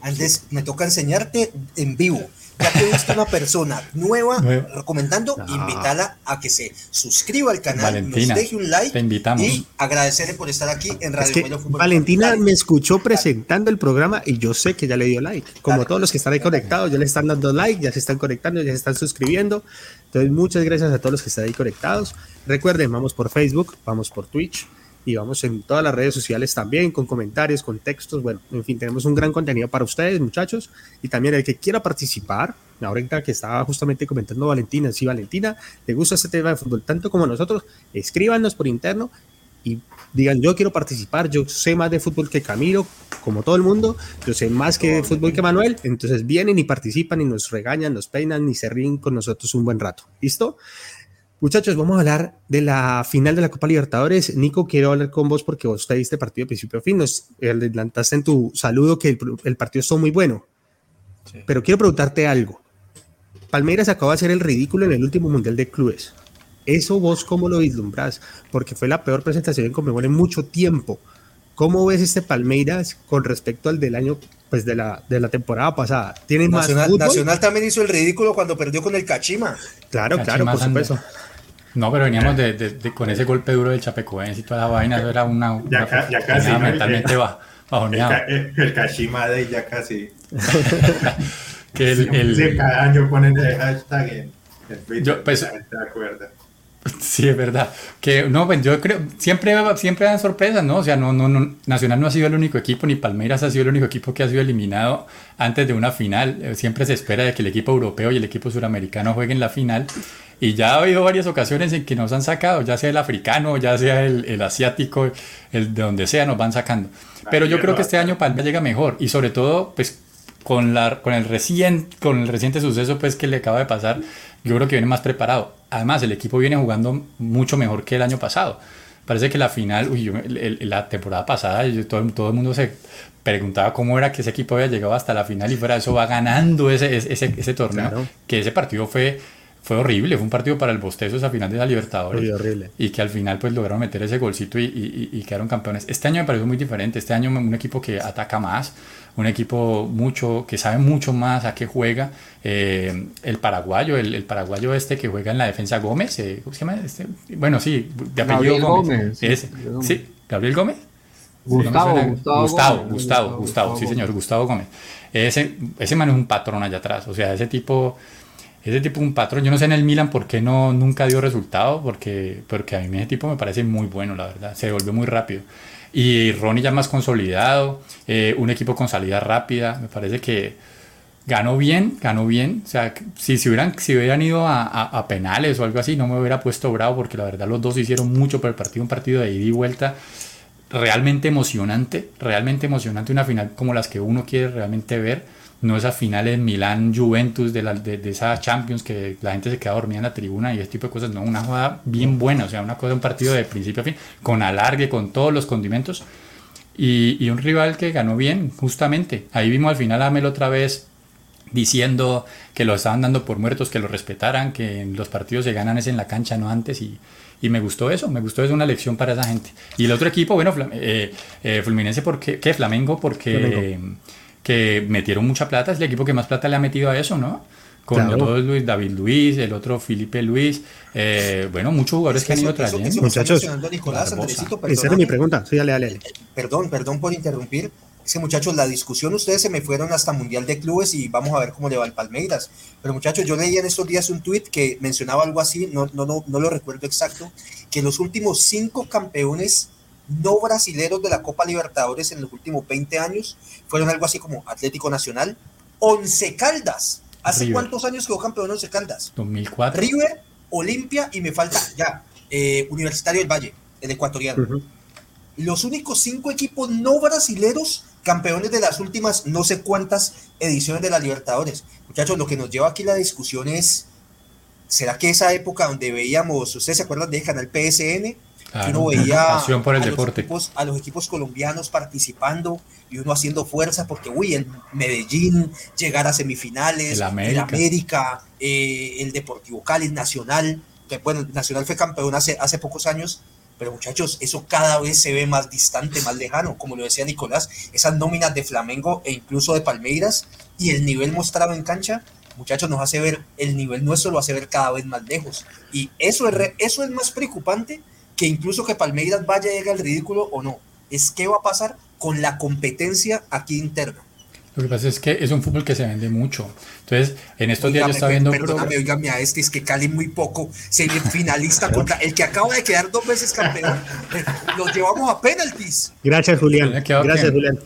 Antes me toca enseñarte en vivo ya que viste una persona nueva recomendando, invítala a que se suscriba al canal, nos deje un like y agradecerle por estar aquí en Radio es Valentina me escuchó presentando el programa y yo sé que ya le dio like. Como todos los que están ahí conectados, ya le están dando like, ya se están conectando, ya se están suscribiendo. Entonces, muchas gracias a todos los que están ahí conectados. Recuerden, vamos por Facebook, vamos por Twitch y vamos en todas las redes sociales también, con comentarios, con textos, bueno, en fin, tenemos un gran contenido para ustedes, muchachos, y también el que quiera participar, ahorita que estaba justamente comentando Valentina, si Valentina le gusta este tema de fútbol tanto como nosotros, escríbanos por interno y digan, yo quiero participar, yo sé más de fútbol que Camilo, como todo el mundo, yo sé más que de fútbol que Manuel, entonces vienen y participan y nos regañan, nos peinan y se ríen con nosotros un buen rato. ¿Listo? Muchachos, vamos a hablar de la final de la Copa Libertadores. Nico, quiero hablar con vos porque vos te diste partido de principio a fin. Nos adelantaste en tu saludo que el, partido estuvo muy bueno. Pero quiero preguntarte algo. Palmeiras acaba de hacer el ridículo en el último Mundial de Clubes. ¿Eso vos cómo lo vislumbrás? Porque fue la peor presentación en Conmebol en mucho tiempo. ¿Cómo ves este Palmeiras con respecto al del año, pues de la, de la temporada pasada? ¿Tiene Nacional, más Nacional también hizo el ridículo cuando perdió con el Cachima. Claro, claro, por supuesto. No, pero veníamos de, de, con ese golpe duro del Chapecoense y toda la vaina, eso era una. Ya, ya casi. ¿no? mentalmente va, bajoneado. El, el, Kashima de ya casi. que el, cada año ponen el hashtag en, Twitter. Yo, pues, ¿te acuerdas? Sí, es verdad. Que no, pues yo creo, siempre, siempre dan sorpresas, ¿no? O sea, no, no, no, Nacional no ha sido el único equipo, ni Palmeiras ha sido el único equipo que ha sido eliminado antes de una final. Eh, siempre se espera de que el equipo europeo y el equipo suramericano jueguen la final. Y ya ha habido varias ocasiones en que nos han sacado, ya sea el africano, ya sea el, el asiático, el de donde sea, nos van sacando. Pero yo creo que este año Palmeiras llega mejor y sobre todo, pues con, la, con, el recién, con el reciente suceso pues, que le acaba de pasar, yo creo que viene más preparado. Además, el equipo viene jugando mucho mejor que el año pasado. Parece que la final, uy, la temporada pasada, todo, todo, el mundo se preguntaba cómo era que ese equipo había llegado hasta la final y fuera eso va ganando ese, ese, ese torneo. Que ese partido fue fue horrible, fue un partido para el bostezo esa final de la Libertadores. horrible. Y que al final pues lograron meter ese golcito y, y, quedaron campeones. Este año me pareció muy diferente, este año un equipo que ataca más, un equipo mucho, que sabe mucho más a qué juega. Eh, el paraguayo, el, paraguayo este que juega en la defensa Gómez, eh, ¿cómo se llama? Este? Bueno, sí, de apellido Gómez. sí, Gabriel Gómez. Gustavo, Gustavo, Gustavo, Gustavo, sí señor, Gustavo Gómez. Ese, ese man es un patrón allá atrás, o sea, ese tipo ese tipo un patrón. Yo no sé en el Milan por qué no, nunca dio resultado, porque, porque a mí ese tipo me parece muy bueno, la verdad. Se volvió muy rápido. Y Ronnie ya más consolidado, eh, un equipo con salida rápida, me parece que ganó bien, ganó bien. O sea, si, hubieran, si hubieran ido a, a, penales o algo así, no me hubiera puesto bravo, porque la verdad los dos hicieron mucho por el partido, un partido de ida y vuelta realmente emocionante, realmente emocionante, una final como las que uno quiere realmente ver no esas finales Milán-Juventus de, la, de, esa Champions que la gente se queda dormida en la tribuna y ese tipo de cosas, no, una jugada bien buena, o sea, una cosa, un partido de principio a fin, con alargue, con todos los condimentos y, y un rival que ganó bien, justamente. Ahí vimos al final a Mel otra vez diciendo que lo estaban dando por muertos, que lo respetaran, que los partidos se ganan es en la cancha, no antes, y, y me gustó eso, me gustó eso, una lección para esa gente. Y el otro equipo, bueno, eh, eh, Fluminense, porque, ¿qué? Flamengo, porque que metieron mucha plata, es el equipo que más plata le ha metido a eso, ¿no? Con los dos Luis, David Luis, el otro Felipe Luis, eh, bueno, muchos jugadores que han ido trayendo. Muchachos, esa es mi pregunta, sí, dale, dale. Perdón, perdón por interrumpir, es que muchachos, la discusión, ustedes se me fueron hasta Mundial de Clubes y vamos a ver cómo le va el Palmeiras. Pero muchachos, yo leía en estos días un tweet que mencionaba algo así, no, no, no, no lo recuerdo exacto, que los últimos cinco campeones no brasileros de la Copa Libertadores en los últimos 20 años fueron algo así como Atlético Nacional, Once Caldas. ¿Hace cuántos años quedó campeón Once Caldas? 2004. River, Olimpia y me falta ya, eh, Universitario del Valle, el ecuatoriano. Los únicos cinco equipos no brasileros campeones de las últimas no sé cuántas ediciones de la Libertadores. Muchachos, lo que nos lleva aquí la discusión es, ¿será que esa época donde veíamos, ustedes se acuerdan del canal PSN? Que uno veía por el a, deporte. Los equipos, a los equipos colombianos participando y uno haciendo fuerza porque, uy, el Medellín llegar a semifinales, el América, el, América, eh, el Deportivo Cali, Nacional, que bueno, Nacional fue campeón hace, hace pocos años, pero muchachos, eso cada vez se ve más distante, más lejano, como lo decía Nicolás, esas nóminas de Flamengo e incluso de Palmeiras y el nivel mostrado en cancha, muchachos, nos hace ver, el nivel nuestro lo hace ver cada vez más lejos. Y eso es, eso es más preocupante que incluso que Palmeiras vaya a llegar al ridículo o no. Es qué va a pasar con la competencia aquí interna. Lo que pasa es que es un fútbol que se vende mucho. Entonces, en estos días yo estaba viendo. Perdóname, oígame a este, es que Cali muy poco, finalista contra el que acaba de quedar dos veces campeón. Lo llevamos a penaltis. Gracias, Julián. Gracias, Julián.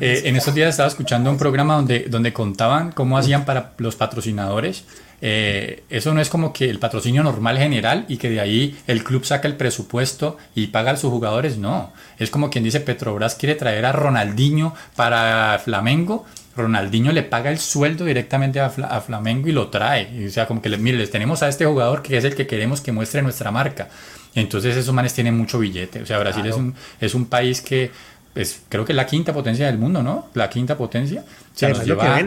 Eh, en estos días estaba escuchando un programa donde, donde contaban cómo hacían para los patrocinadores eh, eso no es como que el patrocinio normal general y que de ahí el club saca el presupuesto y paga a sus jugadores, no. Es como quien dice Petrobras quiere traer a Ronaldinho para Flamengo. Ronaldinho le paga el sueldo directamente a, Flamengo y lo trae. o sea, como que le, mire, les tenemos a este jugador que es el que queremos que muestre nuestra marca. Entonces esos manes tienen mucho billete. O sea, Brasil es, un, es un país que es, creo que es la quinta potencia del mundo, ¿no? La quinta potencia. O sea, nos, lleva,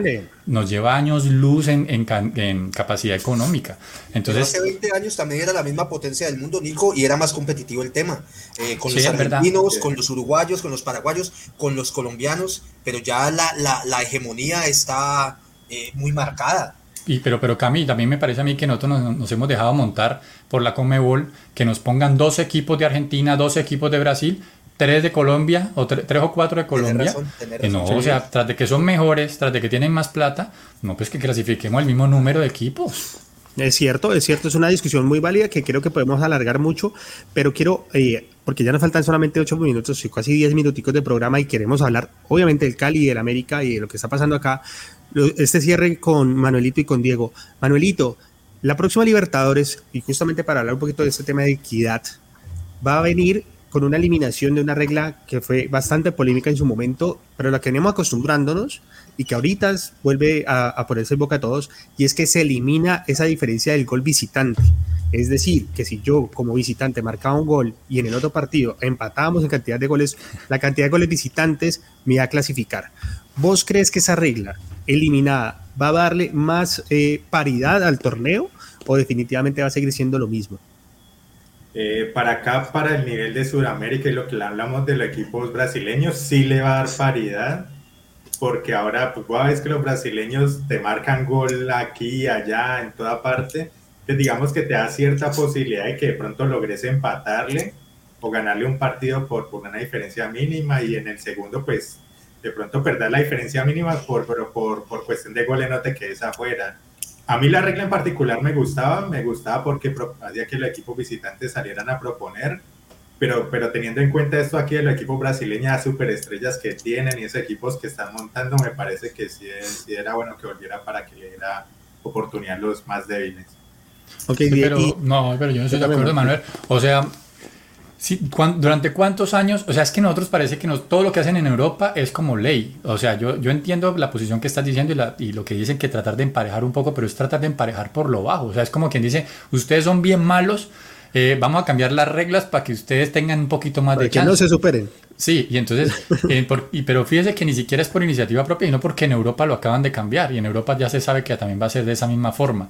nos lleva años luz en, en, capacidad económica. Entonces, hace 20 años también era la misma potencia del mundo, Nico, y era más competitivo el tema. Eh, con los argentinos, con los uruguayos, con los paraguayos, con los colombianos, pero ya la, la, la hegemonía está eh, muy marcada. Y, pero, pero Cami, también me parece a mí que nosotros nos, nos, hemos dejado montar por la Comebol, que nos pongan dos equipos de Argentina, dos equipos de Brasil, tres de Colombia o tres o cuatro de Colombia. Eh, no, o sea, tras de que son mejores, tras de que tienen más plata, no, pues que clasifiquemos el mismo número de equipos. Es cierto, es cierto, es una discusión muy válida que creo que podemos alargar mucho, pero quiero, eh, porque ya nos faltan solamente ocho minutos, casi diez minuticos de programa y queremos hablar, obviamente, del Cali, del América y de lo que está pasando acá. Este cierre con Manuelito y con Diego. Manuelito, la próxima Libertadores, y justamente para hablar un poquito de este tema de equidad, va a venir con una eliminación de una regla que fue bastante polémica en su momento, pero la que acostumbrándonos y que ahorita vuelve a, ponerse en boca a todos, y es que se elimina esa diferencia del gol visitante. Es decir, que si yo como visitante marcaba un gol y en el otro partido empatábamos en cantidad de goles, la cantidad de goles visitantes me iba a clasificar. ¿Vos crees que esa regla eliminada va a darle más eh, paridad al torneo o definitivamente va a seguir siendo lo mismo? Eh, para acá, para el nivel de Sudamérica y lo que hablamos de los equipos brasileños, sí le va a dar paridad, porque ahora, pues, cada vez que los brasileños te marcan gol aquí, allá, en toda parte, pues digamos que te da cierta posibilidad de que de pronto logres empatarle o ganarle un partido por, por una diferencia mínima y en el segundo, pues de pronto perder la diferencia mínima por, pero por, por cuestión de goles no te quedes afuera. A mí la regla en particular me gustaba, me gustaba porque hacía que los equipos visitantes salieran a proponer, pero, pero teniendo en cuenta esto aquí de los equipos brasileños, las superestrellas que tienen y esos equipos que están montando, me parece que sí, era bueno que volviera para que le diera oportunidad a los más débiles. Okay, pero, no, pero yo no estoy de acuerdo, Manuel. O sea, Sí, ¿Durante cuántos años? O sea, es que nosotros parece que todo lo que hacen en Europa es como ley. O sea, yo, yo entiendo la posición que estás diciendo y, y, lo que dicen que tratar de emparejar un poco, pero es tratar de emparejar por lo bajo. O sea, es como quien dice, ustedes son bien malos, eh, vamos a cambiar las reglas para que ustedes tengan un poquito más de chance. Que no se superen. Sí, y entonces, eh, y, pero fíjese que ni siquiera es por iniciativa propia, sino porque en Europa lo acaban de cambiar y en Europa ya se sabe que también va a ser de esa misma forma.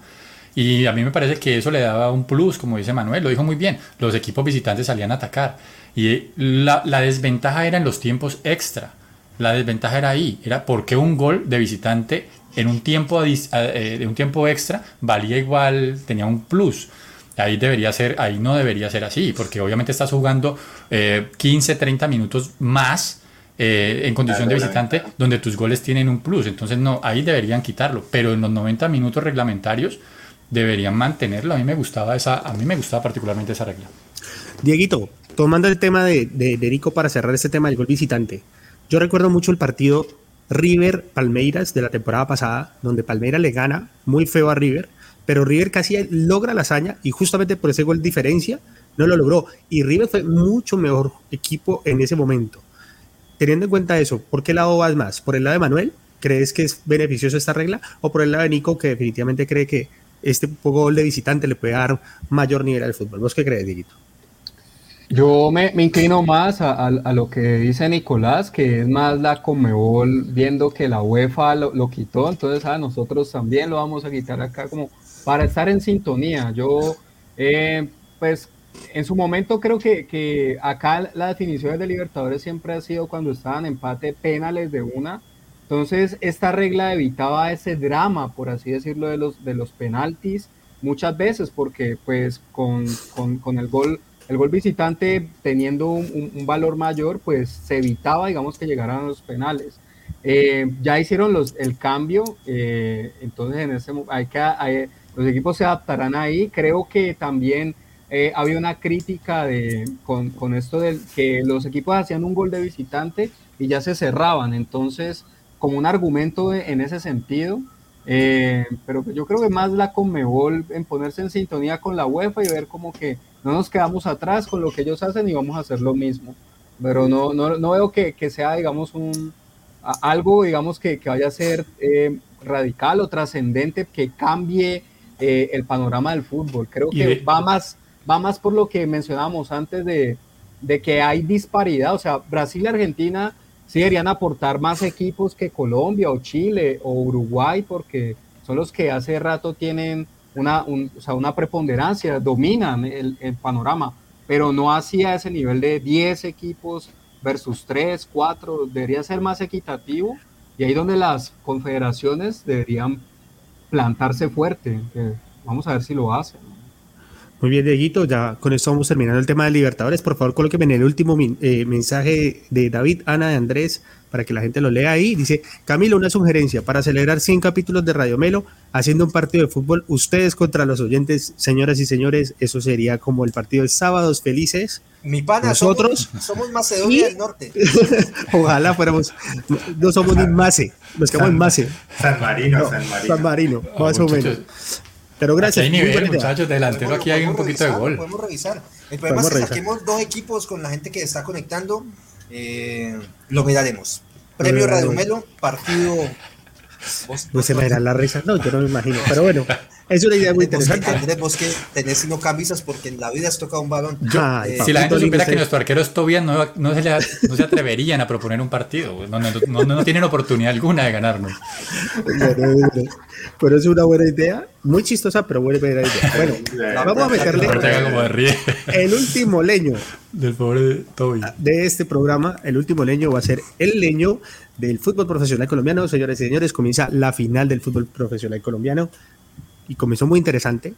Y a mí me parece que eso le daba un plus, como dice Manuel, lo dijo muy bien, los equipos visitantes salían a atacar. Y la, la desventaja era en los tiempos extra. La desventaja era ahí, era porque un gol de visitante en un tiempo, eh, de un tiempo extra valía igual, tenía un plus. Ahí debería ser, ahí no debería ser así, porque obviamente estás jugando 15, eh, 30 minutos más eh, en condición de visitante, donde tus goles tienen un plus. Entonces no, ahí deberían quitarlo. Pero en los 90 minutos reglamentarios deberían mantenerlo. A mí me gustaba esa, a mí me gustaba particularmente esa regla. Dieguito, tomando el tema de, de, de para cerrar este tema del gol visitante. Yo recuerdo mucho el partido River Palmeiras de la temporada pasada, donde Palmeiras le gana muy feo a River, pero River casi logra la hazaña y justamente por ese gol diferencia no lo logró. Y River fue mucho mejor equipo en ese momento. Teniendo en cuenta eso, ¿por qué lado vas más? ¿Por el lado de Manuel? ¿Crees que es beneficioso esta regla? ¿O por el lado de Nico, que definitivamente cree que este gol de visitante le puede dar mayor nivel al fútbol? ¿Vos qué crees, Dieguito? Yo me, inclino más a, lo que dice Nicolás, que es más la Comebol viendo que la UEFA lo, quitó, entonces a ah, nosotros también lo vamos a quitar acá como para estar en sintonía. Yo, eh, pues en su momento creo que, que acá la definición de Libertadores siempre ha sido cuando estaban empate penales de una. Entonces esta regla evitaba ese drama, por así decirlo, de los, de los penaltis muchas veces, porque pues con, con, con el gol el gol visitante teniendo un, valor mayor, pues se evitaba, digamos, que llegaran a los penales. Eh, ya hicieron los, el cambio, eh, entonces en ese hay que, los equipos se adaptarán ahí. Creo que también eh, había una crítica de, con, con, esto de que los equipos hacían un gol de visitante y ya se cerraban, entonces como un argumento en ese sentido. pero yo creo que más la Conmebol en ponerse en sintonía con la UEFA y ver como que no nos quedamos atrás con lo que ellos hacen y vamos a hacer lo mismo. Pero no, no, no veo que, que, sea, digamos, un, algo, digamos, que, que vaya a ser eh, radical o trascendente, que cambie eh, el panorama del fútbol. Creo que va más, va más por lo que mencionábamos antes de, de que hay disparidad. O sea, Brasil y Argentina sí deberían aportar más equipos que Colombia o Chile o Uruguay, porque son los que hace rato tienen una, o sea, una preponderancia, dominan el, panorama, pero no hacía ese nivel de 10 equipos versus 3, 4, debería ser más equitativo y ahí donde las confederaciones deberían plantarse fuerte. vamos a ver si lo hacen. Muy bien, Dieguito, ya con esto vamos terminando el tema de Libertadores. Por favor, colóqueme en el último eh, mensaje de David, Ana, de Andrés, para que la gente lo lea ahí. Dice, Camilo, una sugerencia para celebrar 100 capítulos de Radio Melo haciendo un partido de fútbol, ustedes contra los oyentes, señoras y señores, eso sería como el partido de Sábados Felices. Mi pana, nosotros somos, Macedonia del Norte. Ojalá fuéramos, no somos ni Mace, nos quedamos en Mace. San Marino, San Marino. San Marino, más o menos. Pero gracias. Aquí hay nivel, muchachos, delantero, aquí hay un poquito de gol. Podemos revisar. El problema es que saquemos dos equipos con la gente que está conectando. Eh, lo miraremos. Premio Radio Melo, partido. no se me dará la risa. No, yo no me imagino. Pero bueno, es una idea muy interesante. Andrés, vos que tenés sino camisas porque en la vida has tocado un balón. Eh, si la gente supiera que nuestro arquero es Tobias, no, no, se no, se atreverían a proponer un partido. No, no, tienen oportunidad alguna de ganarnos. pero es una buena idea. Muy chistosa, pero buena idea. Bueno, vamos a meterle el último leño del pobre Toby. De este programa, el último leño va a ser el leño del fútbol profesional colombiano. Señores y señores, comienza la final del fútbol profesional colombiano y comenzó muy interesante.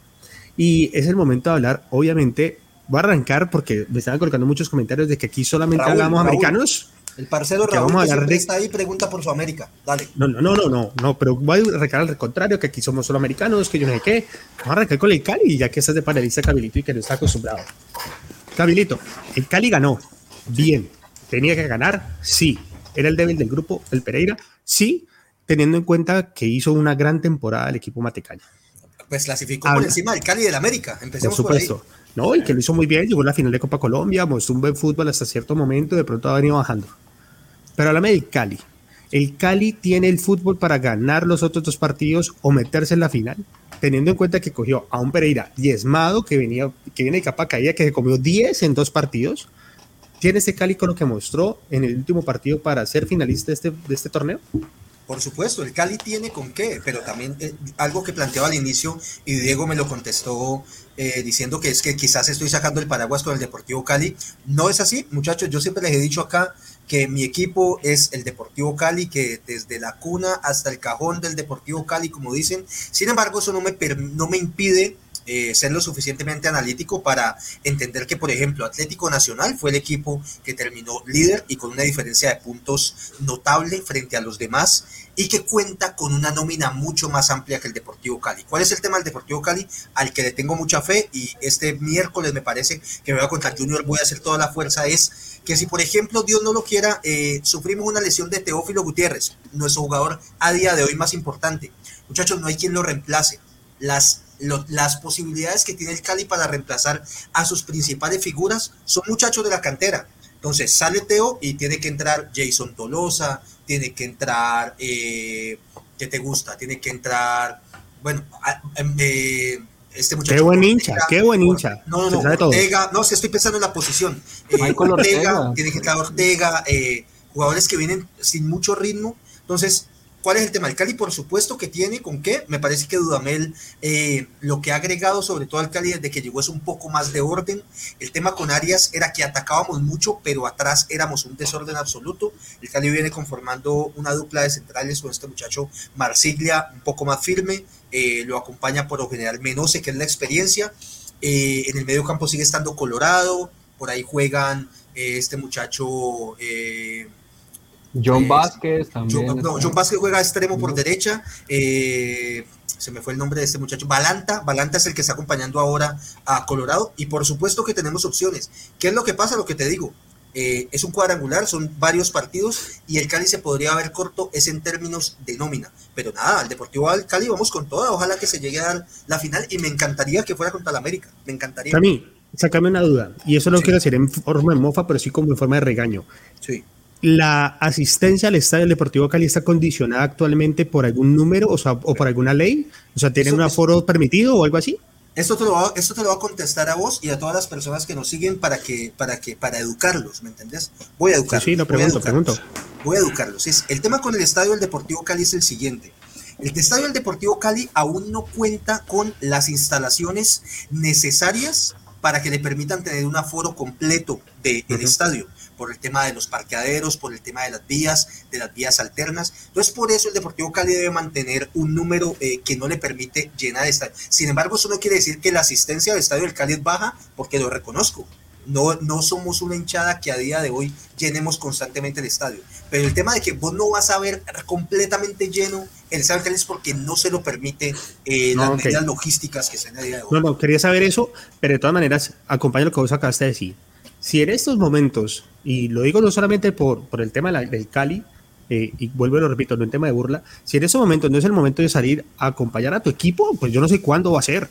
Y es el momento de hablar, obviamente, voy a arrancar porque me estaban colocando muchos comentarios de que aquí solamente hablamos americanos. El parcero Raúl vamos a hablar de... está ahí pregunta por su América. Dale. No, no, no, no, no, pero voy a arrancar al contrario, que aquí somos solo americanos, que yo no sé qué. Vamos a arrancar con el Cali, ya que estás de panelista Cabilito y que no está acostumbrado. Cabilito, el Cali ganó. Bien. ¿Tenía que ganar? Sí. ¿Era el débil del grupo, el Pereira? Sí, teniendo en cuenta que hizo una gran temporada el equipo Matecaña. Pues clasificó por encima del Cali del América. Empecemos por supuesto. No, y que lo hizo muy bien, llegó a la final de Copa Colombia, mostró un buen fútbol hasta cierto momento, de pronto ha venido bajando. Pero háblame del Cali. ¿El Cali tiene el fútbol para ganar los otros dos partidos o meterse en la final? Teniendo en cuenta que cogió a un Pereira diezmado que, venía, que viene de capa caída, que se comió 10 en dos partidos. ¿Tiene ese Cali con lo que mostró en el último partido para ser finalista de este, de este torneo? Por supuesto, el Cali tiene con qué, pero también eh, algo que planteaba al inicio y Diego me lo contestó eh, diciendo que es que quizás estoy sacando el paraguas con el Deportivo Cali. No es así, muchachos, yo siempre les he dicho acá que mi equipo es el Deportivo Cali, que desde la cuna hasta el cajón del Deportivo Cali, como dicen. Sin embargo, eso no me, no me impide eh, ser lo suficientemente analítico para entender que, por ejemplo, Atlético Nacional fue el equipo que terminó líder y con una diferencia de puntos notable frente a los demás y que cuenta con una nómina mucho más amplia que el Deportivo Cali. ¿Cuál es el tema del Deportivo Cali? Al que le tengo mucha fe y este miércoles me parece que me voy a contar Junior, voy a hacer toda la fuerza, es que si por ejemplo Dios no lo quiera, eh, sufrimos una lesión de Teófilo Gutiérrez, nuestro jugador a día de hoy más importante. Muchachos, no hay quien lo reemplace. Las las posibilidades que tiene el Cali para reemplazar a sus principales figuras son muchachos de la cantera. Entonces sale Teo y tiene que entrar Jason Tolosa, tiene que entrar, eh, ¿qué te gusta? Tiene que entrar, bueno, em, eh, este muchacho. Qué buen hincha, qué buen hincha. No, no, no, Ortega, no, si estoy pensando en la posición. Eh, Ortega, tiene que entrar Ortega, eh, jugadores que vienen sin mucho ritmo. Entonces, ¿Cuál es el tema? El Cali, por supuesto que tiene con qué. Me parece que Dudamel eh, lo que ha agregado sobre todo al Cali desde que llegó es un poco más de orden. El tema con Arias era que atacábamos mucho, pero atrás éramos un desorden absoluto. El Cali viene conformando una dupla de centrales con este muchacho Marsiglia, un poco más firme. Eh, lo acompaña por lo general Menose, que es la experiencia. Eh, en el medio campo sigue estando Colorado. Por ahí juegan este muchacho. John Vázquez también. John, Vázquez juega extremo por derecha. Eh, se me fue el nombre de este muchacho. Balanta. Balanta es el que está acompañando ahora a Colorado. Y por supuesto que tenemos opciones. ¿Qué es lo que pasa? Lo que te digo. Eh, es un cuadrangular, son varios partidos y el Cali se podría haber corto es en términos de nómina. Pero nada, el Deportivo al Cali vamos con toda. Ojalá que se llegue a dar la final y me encantaría que fuera contra la América. Me encantaría. A mí, sácame una duda. Y eso no quiero decir en forma de mofa, pero sí como en forma de regaño. Sí la asistencia al Estadio Deportivo Cali está condicionada actualmente por algún número o, sea, o por alguna ley? O sea, ¿tienen un aforo permitido o algo así? Esto te, lo va, esto te lo voy a contestar a vos y a todas las personas que nos siguen para que, para que, para educarlos, ¿me entendés? Voy a educarlos. Sí, sí, pregunto, voy a pregunto. Voy a educarlos. Es, el tema con el Estadio del Deportivo Cali es el siguiente. El Estadio del Deportivo Cali aún no cuenta con las instalaciones necesarias para que le permitan tener un aforo completo del estadio por el tema de los parqueaderos, por el tema de las vías, de las vías alternas. Entonces, por eso el Deportivo Cali debe mantener un número eh, que no le permite llenar estadio. Sin embargo, eso no quiere decir que la asistencia al estadio del Cali es baja, porque lo reconozco. No, no somos una hinchada que a día de hoy llenemos constantemente el estadio. Pero el tema de que vos no vas a ver completamente lleno el estadio Cali es porque no se lo permite eh, las medidas logísticas que se a día de hoy. No, no, quería saber eso, pero de todas maneras, acompaña lo que vos acabaste de decir. Si en estos momentos y lo digo no solamente por, por el tema del Cali, eh, y vuelvo y lo repito, no en tema de burla, si en ese momento no es el momento de salir a acompañar a tu equipo, pues yo no sé cuándo va a ser,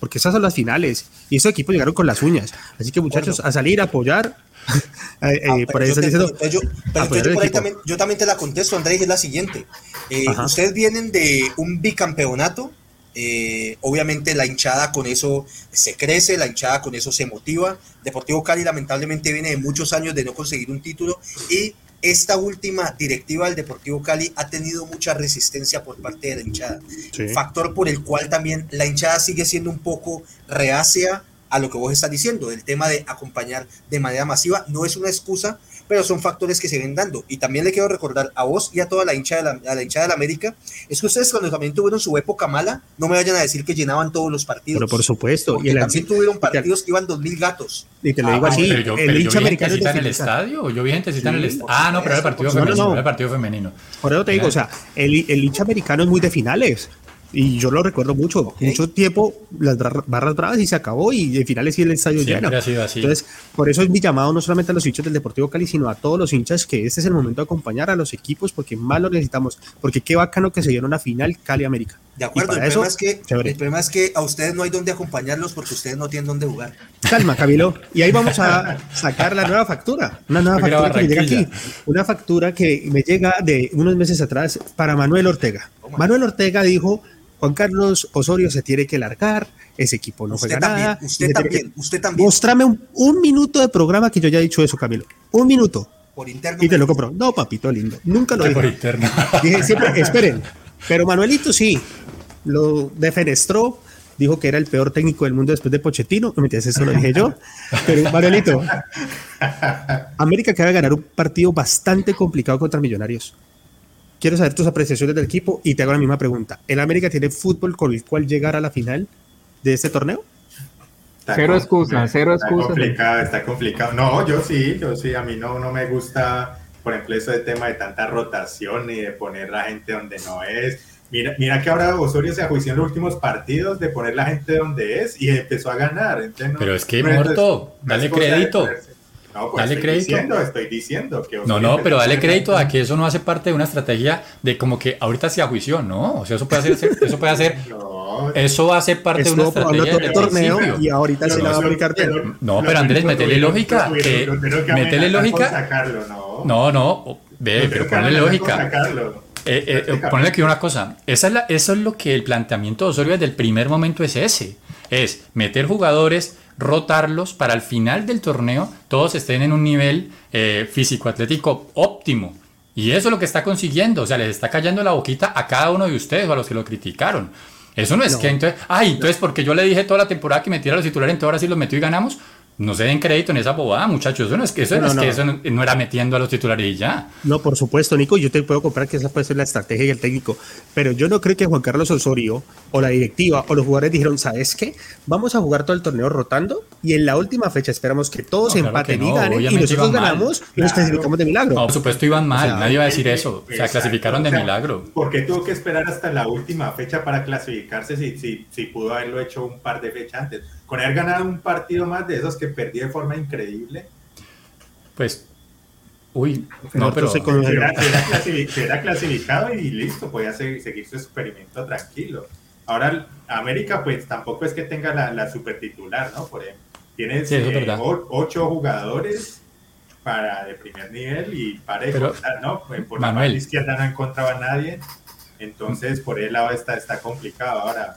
porque esas son las finales, y esos equipos llegaron con las uñas. Así que muchachos, a salir a apoyar. yo, también, te la contesto, Andrés, es la siguiente. Eh, ustedes vienen de un bicampeonato eh, obviamente la hinchada con eso se crece, la hinchada con eso se motiva. Deportivo Cali lamentablemente viene de muchos años de no conseguir un título y esta última directiva del Deportivo Cali ha tenido mucha resistencia por parte de la hinchada. Factor por el cual también la hinchada sigue siendo un poco reacia a lo que vos estás diciendo, del tema de acompañar de manera masiva. No es una excusa, pero son factores que se ven dando. Y también le quiero recordar a vos y a toda la hincha de la, a la hincha de la América, es que ustedes cuando también tuvieron su época mala, no me vayan a decir que llenaban todos los partidos. Pero por supuesto. y también tuvieron partidos que iban dos mil gatos. Y te lo digo ah, así, el hincha americano en el estadio, yo vi gente en el estadio. Ah, no, pero era el partido femenino, el partido femenino. Por eso te digo, o sea, el, el hincha americano es muy de finales. Y yo lo recuerdo mucho, mucho tiempo, las barras bravas y se acabó y al final sí el estadio lleno. Entonces, por eso es mi llamado no solamente a los hinchas del Deportivo Cali, sino a todos los hinchas que este es el momento de acompañar a los equipos porque más lo necesitamos. Porque qué bacano que se dieron una final Cali América. De acuerdo, el, problema es que, el problema es que a ustedes no hay donde acompañarlos porque ustedes no tienen dónde jugar. calma, Camilo. Y ahí vamos a sacar la nueva factura. Una nueva factura que me llega aquí. Una factura que me llega de unos meses atrás para Manuel Ortega. Manuel Ortega dijo, Juan Carlos Osorio se tiene que largar, ese equipo no juega nada. Usted también, usted también. Mostrame un, minuto de programa que yo ya he dicho eso, Camilo. Un minuto. Por interno. Y te lo compro. No, papito lindo. Nunca lo dije. Por interno. Dije siempre, esperen. Pero Manuelito sí, lo defenestró, dijo que era el peor técnico del mundo después de Pochettino. No me entiendes, eso lo dije yo. Pero Manuelito, América que va a ganar un partido bastante complicado contra Millonarios. Quiero saber tus apreciaciones del equipo y te hago la misma pregunta. ¿El América tiene fútbol con el cual llegar a la final de este torneo? cero excusa, cero excusa. Está complicado, está complicado. No, yo sí, yo sí, a mí no, no me gusta, por ejemplo, eso de tema de tanta rotación y de poner la gente donde no es. Mira, mira que ahora Osorio se ajuició en los últimos partidos de poner la gente donde es y empezó a ganar. Pero es que, muerto, dale crédito. No, pues dale crédito. Diciendo, estoy diciendo que no, no, pero dale crédito a que eso no hace parte de una estrategia de como que ahorita se ajuició, ¿no? O sea, eso puede hacer, eso puede hacer, eso hace parte de una estrategia de torneo y ahorita se la va a aplicar. No, pero Andrés, metele lógica, que, metele lógica. No, no, ve, pero ponle lógica. Eh, eh, eh ponle aquí una cosa, Esa es la, eso es lo que el planteamiento de Osorio desde el primer momento es ese, es meter jugadores rotarlos para al final del torneo todos estén en un nivel eh, físico-atlético óptimo. Y eso es lo que está consiguiendo. O sea, les está cayendo la boquita a cada uno de ustedes o a los que lo criticaron. Eso no es que entonces, ay, entonces porque yo le dije toda la temporada que metiera los titulares, entonces ahora sí los metió y ganamos. No se den crédito en esa bobada, muchachos. Eso no es que eso, no, es Que eso no, era metiendo a los titulares y ya. No, por supuesto, Nico. Yo te puedo comprar que esa puede ser la estrategia y el técnico. Pero yo no creo que Juan Carlos Osorio o la directiva o los jugadores dijeron, ¿sabes qué? Vamos a jugar todo el torneo rotando y en la última fecha esperamos que todos empaten y ganen y nosotros ganamos y nos clasificamos de milagro. No, por supuesto iban mal. Nadie va a decir eso. O sea, clasificaron de milagro. ¿Por qué tuvo que esperar hasta la última fecha para clasificarse si, si, si pudo haberlo hecho un par de fechas antes? Con haber ganado un partido más de esos que perdí de forma increíble. Pues, uy, no, pero se era, clasificado y listo, podía seguir, seguir, su experimento tranquilo. Ahora, América, pues tampoco es que tenga la, la super titular, ¿no? Por ejemplo, tiene eh, ocho jugadores para de primer nivel y para pero, ¿no? Pues, por la izquierda no encontraba a nadie, entonces por el lado está, está complicado. Ahora,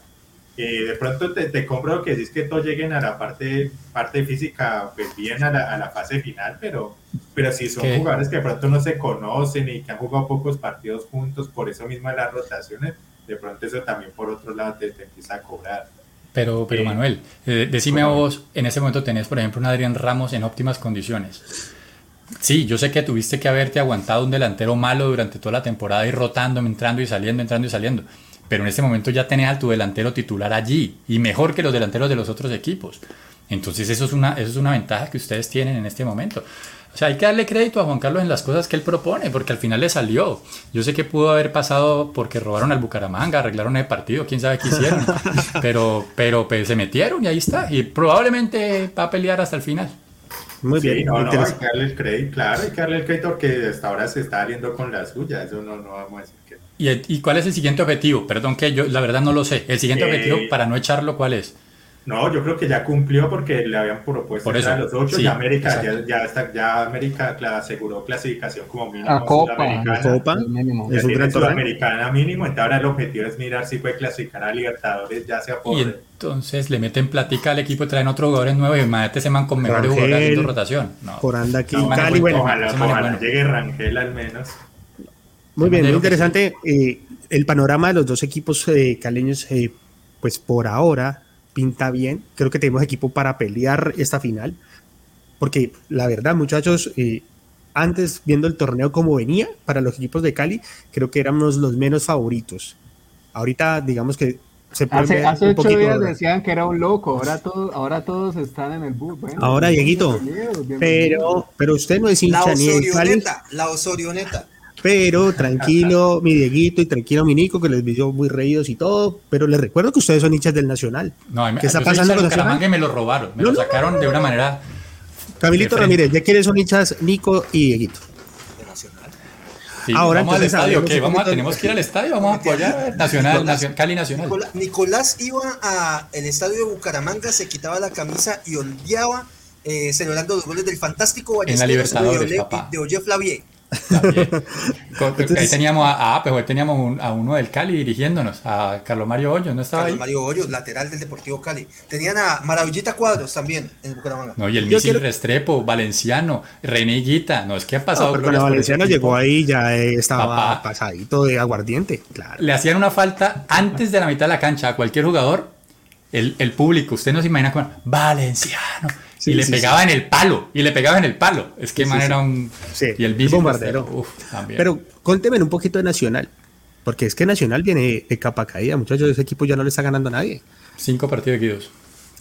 de pronto te, te, compro que es que todos lleguen a la parte, parte física, pues bien a la, a la fase final, pero, pero si son jugadores que de pronto no se conocen y que han jugado pocos partidos juntos, por eso mismo las rotaciones, de pronto eso también por otro lado te, empieza a cobrar. Pero, pero eh, Manuel, eh, decime vos, en ese momento tenés, por ejemplo, un Adrián Ramos en óptimas condiciones. Sí, yo sé que tuviste que haberte aguantado un delantero malo durante toda la temporada y rotando, entrando y saliendo, entrando y saliendo pero en este momento ya tenés a tu delantero titular allí y mejor que los delanteros de los otros equipos. Entonces eso es una, eso es una ventaja que ustedes tienen en este momento. O sea, hay que darle crédito a Juan Carlos en las cosas que él propone, porque al final le salió. Yo sé que pudo haber pasado porque robaron al Bucaramanga, arreglaron el partido, quién sabe qué hicieron. pero, pero pues, se metieron y ahí está. Y probablemente va a pelear hasta el final. Muy bien. No, no, hay que darle el crédito, claro, hay que darle el crédito porque hasta ahora se está saliendo con la suya. Eso no, no vamos a decir que ¿Y, cuál es el siguiente objetivo? Perdón que yo la verdad no lo sé. El siguiente objetivo, eh, para no echarlo, ¿cuál es? No, yo creo que ya cumplió porque le habían propuesto Por eso, a los ocho y América ya, ya, está, ya América aseguró clasificación como mínimo. A Copa, Copa mínimo. Es un gran Sudamericana mínimo, entonces ahora el objetivo es mirar si puede clasificar a Libertadores ya sea por... Y entonces le meten platica al equipo, traen otros jugadores nuevos y imagínate se man con mejores jugadores haciendo rotación. No. Por anda aquí, Cali, bueno. Ojalá, ojalá llegue Rangel al menos. Muy bien, muy interesante. Eh, el panorama de los dos equipos eh, caleños, eh, pues por ahora pinta bien. Creo que tenemos equipo para pelear esta final. Porque la verdad, muchachos, eh, antes viendo el torneo como venía para los equipos de Cali, creo que éramos los menos favoritos. Ahorita, digamos que se puede hace, ocho días decían que era un loco, ahora todos, ahora todos están en el bus. ahora, Dieguito, pero, pero usted no es hincha ni Cali. La Osorioneta. Pero tranquilo, mi Dieguito y tranquilo, mi Nico, que les vio muy reídos y todo. Pero les recuerdo que ustedes son hinchas del Nacional. No, ¿Qué está pasando con Nacional? que me lo robaron, me lo sacaron de una manera. Camilito Ramírez, ¿de quiénes son hinchas Nico y Dieguito? Ahora vamos al estadio, ¿qué? Vamos a, tenemos que ir al estadio, vamos a apoyar Nacional, Nacional Cali Nacional. Nicolás, iba al estadio de Bucaramanga, se quitaba la camisa y ondeaba eh, celebrando los goles del fantástico en la Libertadores, de, de Oye Flavier ahí teníamos a, a, pues teníamos a uno del Cali dirigiéndonos, a Carlos Mario Hoyos, ¿no estaba Carlos Mario Hoyos, lateral del Deportivo Cali. Tenían a Maravillita Cuadros también en Bucaramanga. No, y el misil Restrepo, Valenciano, René Guita, no, es que ha pasado. No, pero Valenciano llegó ahí, ya estaba pasadito de aguardiente, claro. Le hacían una falta antes de la mitad de la cancha a cualquier jugador, el, el público, usted no se imagina con Valenciano y le pegaba en el palo, y le pegaba en el palo. Es que man era un... y el bombardero. Pero cuénteme un poquito de Nacional, porque es que Nacional viene de capa caída, muchachos, ese equipo ya no le está ganando a nadie. Cinco partidos seguidos.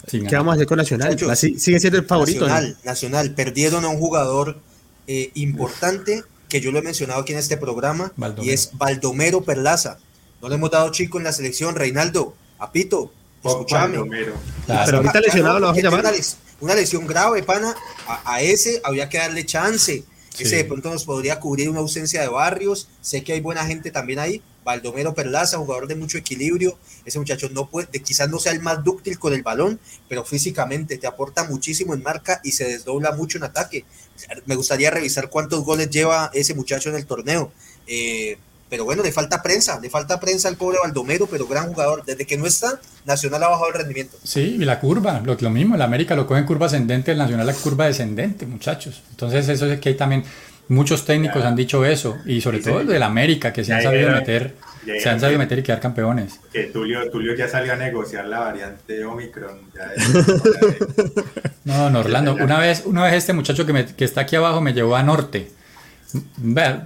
¿Qué vamos a hacer con Nacional? sigue siendo el favorito. Nacional, Nacional, perdieron a un jugador eh, importante que yo lo he mencionado aquí en este programa, y es Baldomero Perlaza. No le hemos dado chico en la selección, Reinaldo, Apito, escúchame. Pero ahorita lesionado lo vas a llamar una lesión grave, pana, a, ese había que darle chance. Ese de pronto nos podría cubrir una ausencia de barrios. Sé que hay buena gente también ahí. Baldomero Perlaza, jugador de mucho equilibrio. Ese muchacho no puede, quizás no sea el más dúctil con el balón, pero físicamente te aporta muchísimo en marca y se desdobla mucho en ataque. Me gustaría revisar cuántos goles lleva ese muchacho en el torneo. Eh, pero bueno, le falta prensa, le falta prensa al pobre Baldomero, pero gran jugador. Desde que no está, Nacional ha bajado el rendimiento. Sí, y la curva, lo, lo mismo, el América lo coge en curva ascendente, el Nacional la curva descendente, muchachos. Entonces eso es que hay también muchos técnicos han dicho eso, y sobre todo el del América, que se han sabido meter, se han sabido meter y quedar campeones. Que Tulio, Tulio ya salió a negociar la variante Omicron. no, no, Orlando, una vez, una vez este muchacho que, que está aquí abajo me llevó a Norte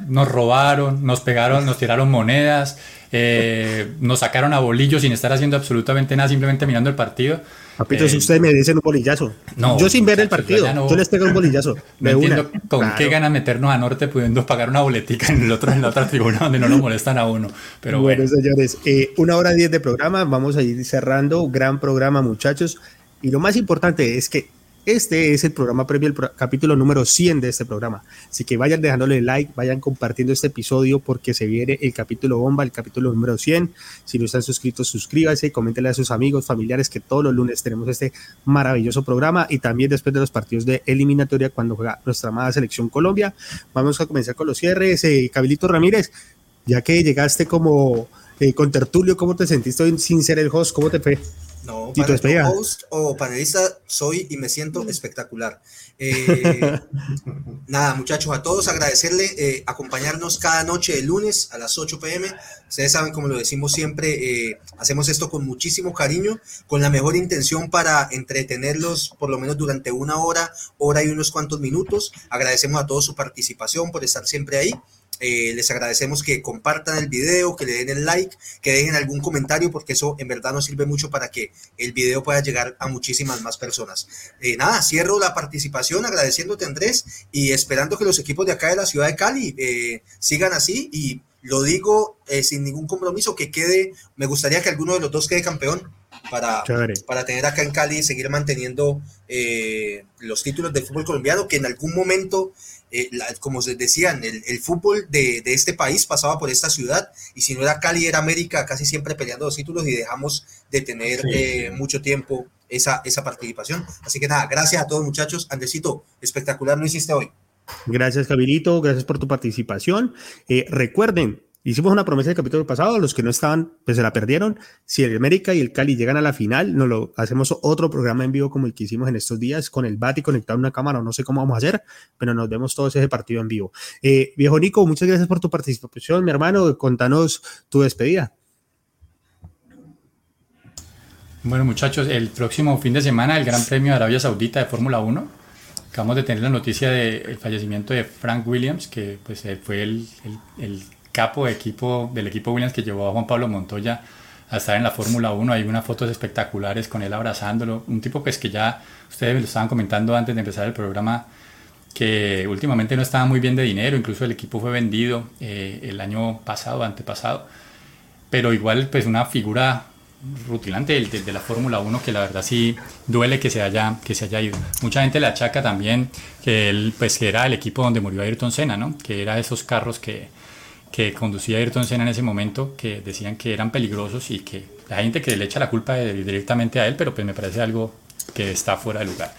nos robaron, nos pegaron, nos tiraron monedas, eh, nos sacaron a bolillos sin estar haciendo absolutamente nada, simplemente mirando el partido. Papito, si eh, ustedes me dicen un bolillazo. No, yo sin ver el partido, yo les pego un bolillazo. No entiendo con qué ganas meternos a norte pudiendo pagar una boletica en, el otro, en la otra tribuna donde no nos molestan a uno. Pero bueno, señores, eh, una hora diez de programa, vamos a ir cerrando, gran programa muchachos. Y lo más importante es que este es el programa previo, el capítulo número 100 de este programa. Así que vayan dejándole like, vayan compartiendo este episodio porque se viene el capítulo bomba, el capítulo número 100. Si no están suscritos, suscríbanse, coméntenle a sus amigos, familiares que todos los lunes tenemos este maravilloso programa y también después de los partidos de eliminatoria cuando juega nuestra amada selección Colombia. Vamos a comenzar con los cierres. Eh, Cabilito Ramírez, ya que llegaste como eh, con Tertulio, ¿cómo te sentiste sin ser el host? ¿Cómo te fue? No, para host o panelista soy y me siento espectacular. Eh, nada, muchachos, a todos agradecerle eh, acompañarnos cada noche de lunes a las 8 pm. Ustedes saben, como lo decimos siempre, eh, hacemos esto con muchísimo cariño, con la mejor intención para entretenerlos por lo menos durante una hora, hora y unos cuantos minutos. Agradecemos a todos su participación por estar siempre ahí. Eh, les agradecemos que compartan el video, que le den el like, que dejen algún comentario, porque eso en verdad nos sirve mucho para que el video pueda llegar a muchísimas más personas. Eh, nada, cierro la participación agradeciéndote Andrés y esperando que los equipos de acá de la ciudad de Cali eh, sigan así y lo digo sin ningún compromiso, que quede, me gustaría que alguno de los dos quede campeón para, para tener acá en Cali y seguir manteniendo los títulos del fútbol colombiano, que en algún momento eh, como se decían, el, fútbol de, este país pasaba por esta ciudad y si no era Cali, era América, casi siempre peleando los títulos y dejamos de tener eh, mucho tiempo esa, esa participación. Así que nada, gracias a todos muchachos. Andresito, espectacular lo hiciste hoy. Gracias, Javirito. Gracias por tu participación. Eh, recuerden, Hicimos una promesa del capítulo pasado, los que no estaban, pues se la perdieron. Si el América y el Cali llegan a la final, nos lo hacemos otro programa en vivo como el que hicimos en estos días, con el Bati conectado a una cámara, no sé cómo vamos a hacer, pero nos vemos todos ese partido en vivo. Eh, viejo Nico, muchas gracias por tu participación, mi hermano. Contanos tu despedida. Bueno, muchachos, el próximo fin de semana, el Gran Premio de Arabia Saudita de Fórmula 1. Acabamos de tener la noticia del fallecimiento de Frank Williams, que pues fue el capo de equipo, del equipo Williams que llevó a Juan Pablo Montoya a estar en la Fórmula 1. Hay unas fotos espectaculares con él abrazándolo. Un tipo pues que ya ustedes lo estaban comentando antes de empezar el programa que últimamente no estaba muy bien de dinero, incluso el equipo fue vendido eh, el año pasado, antepasado, pero igual pues una figura rutilante de, de, la Fórmula 1 que la verdad sí duele que se haya que se haya ido. Mucha gente le achaca también que él pues que era el equipo donde murió Ayrton Senna, ¿no? Que era esos carros que que conducía Ayrton Senna en ese momento, que decían que eran peligrosos y que la gente que le echa la culpa directamente a él, pero pues me parece algo que está fuera de lugar.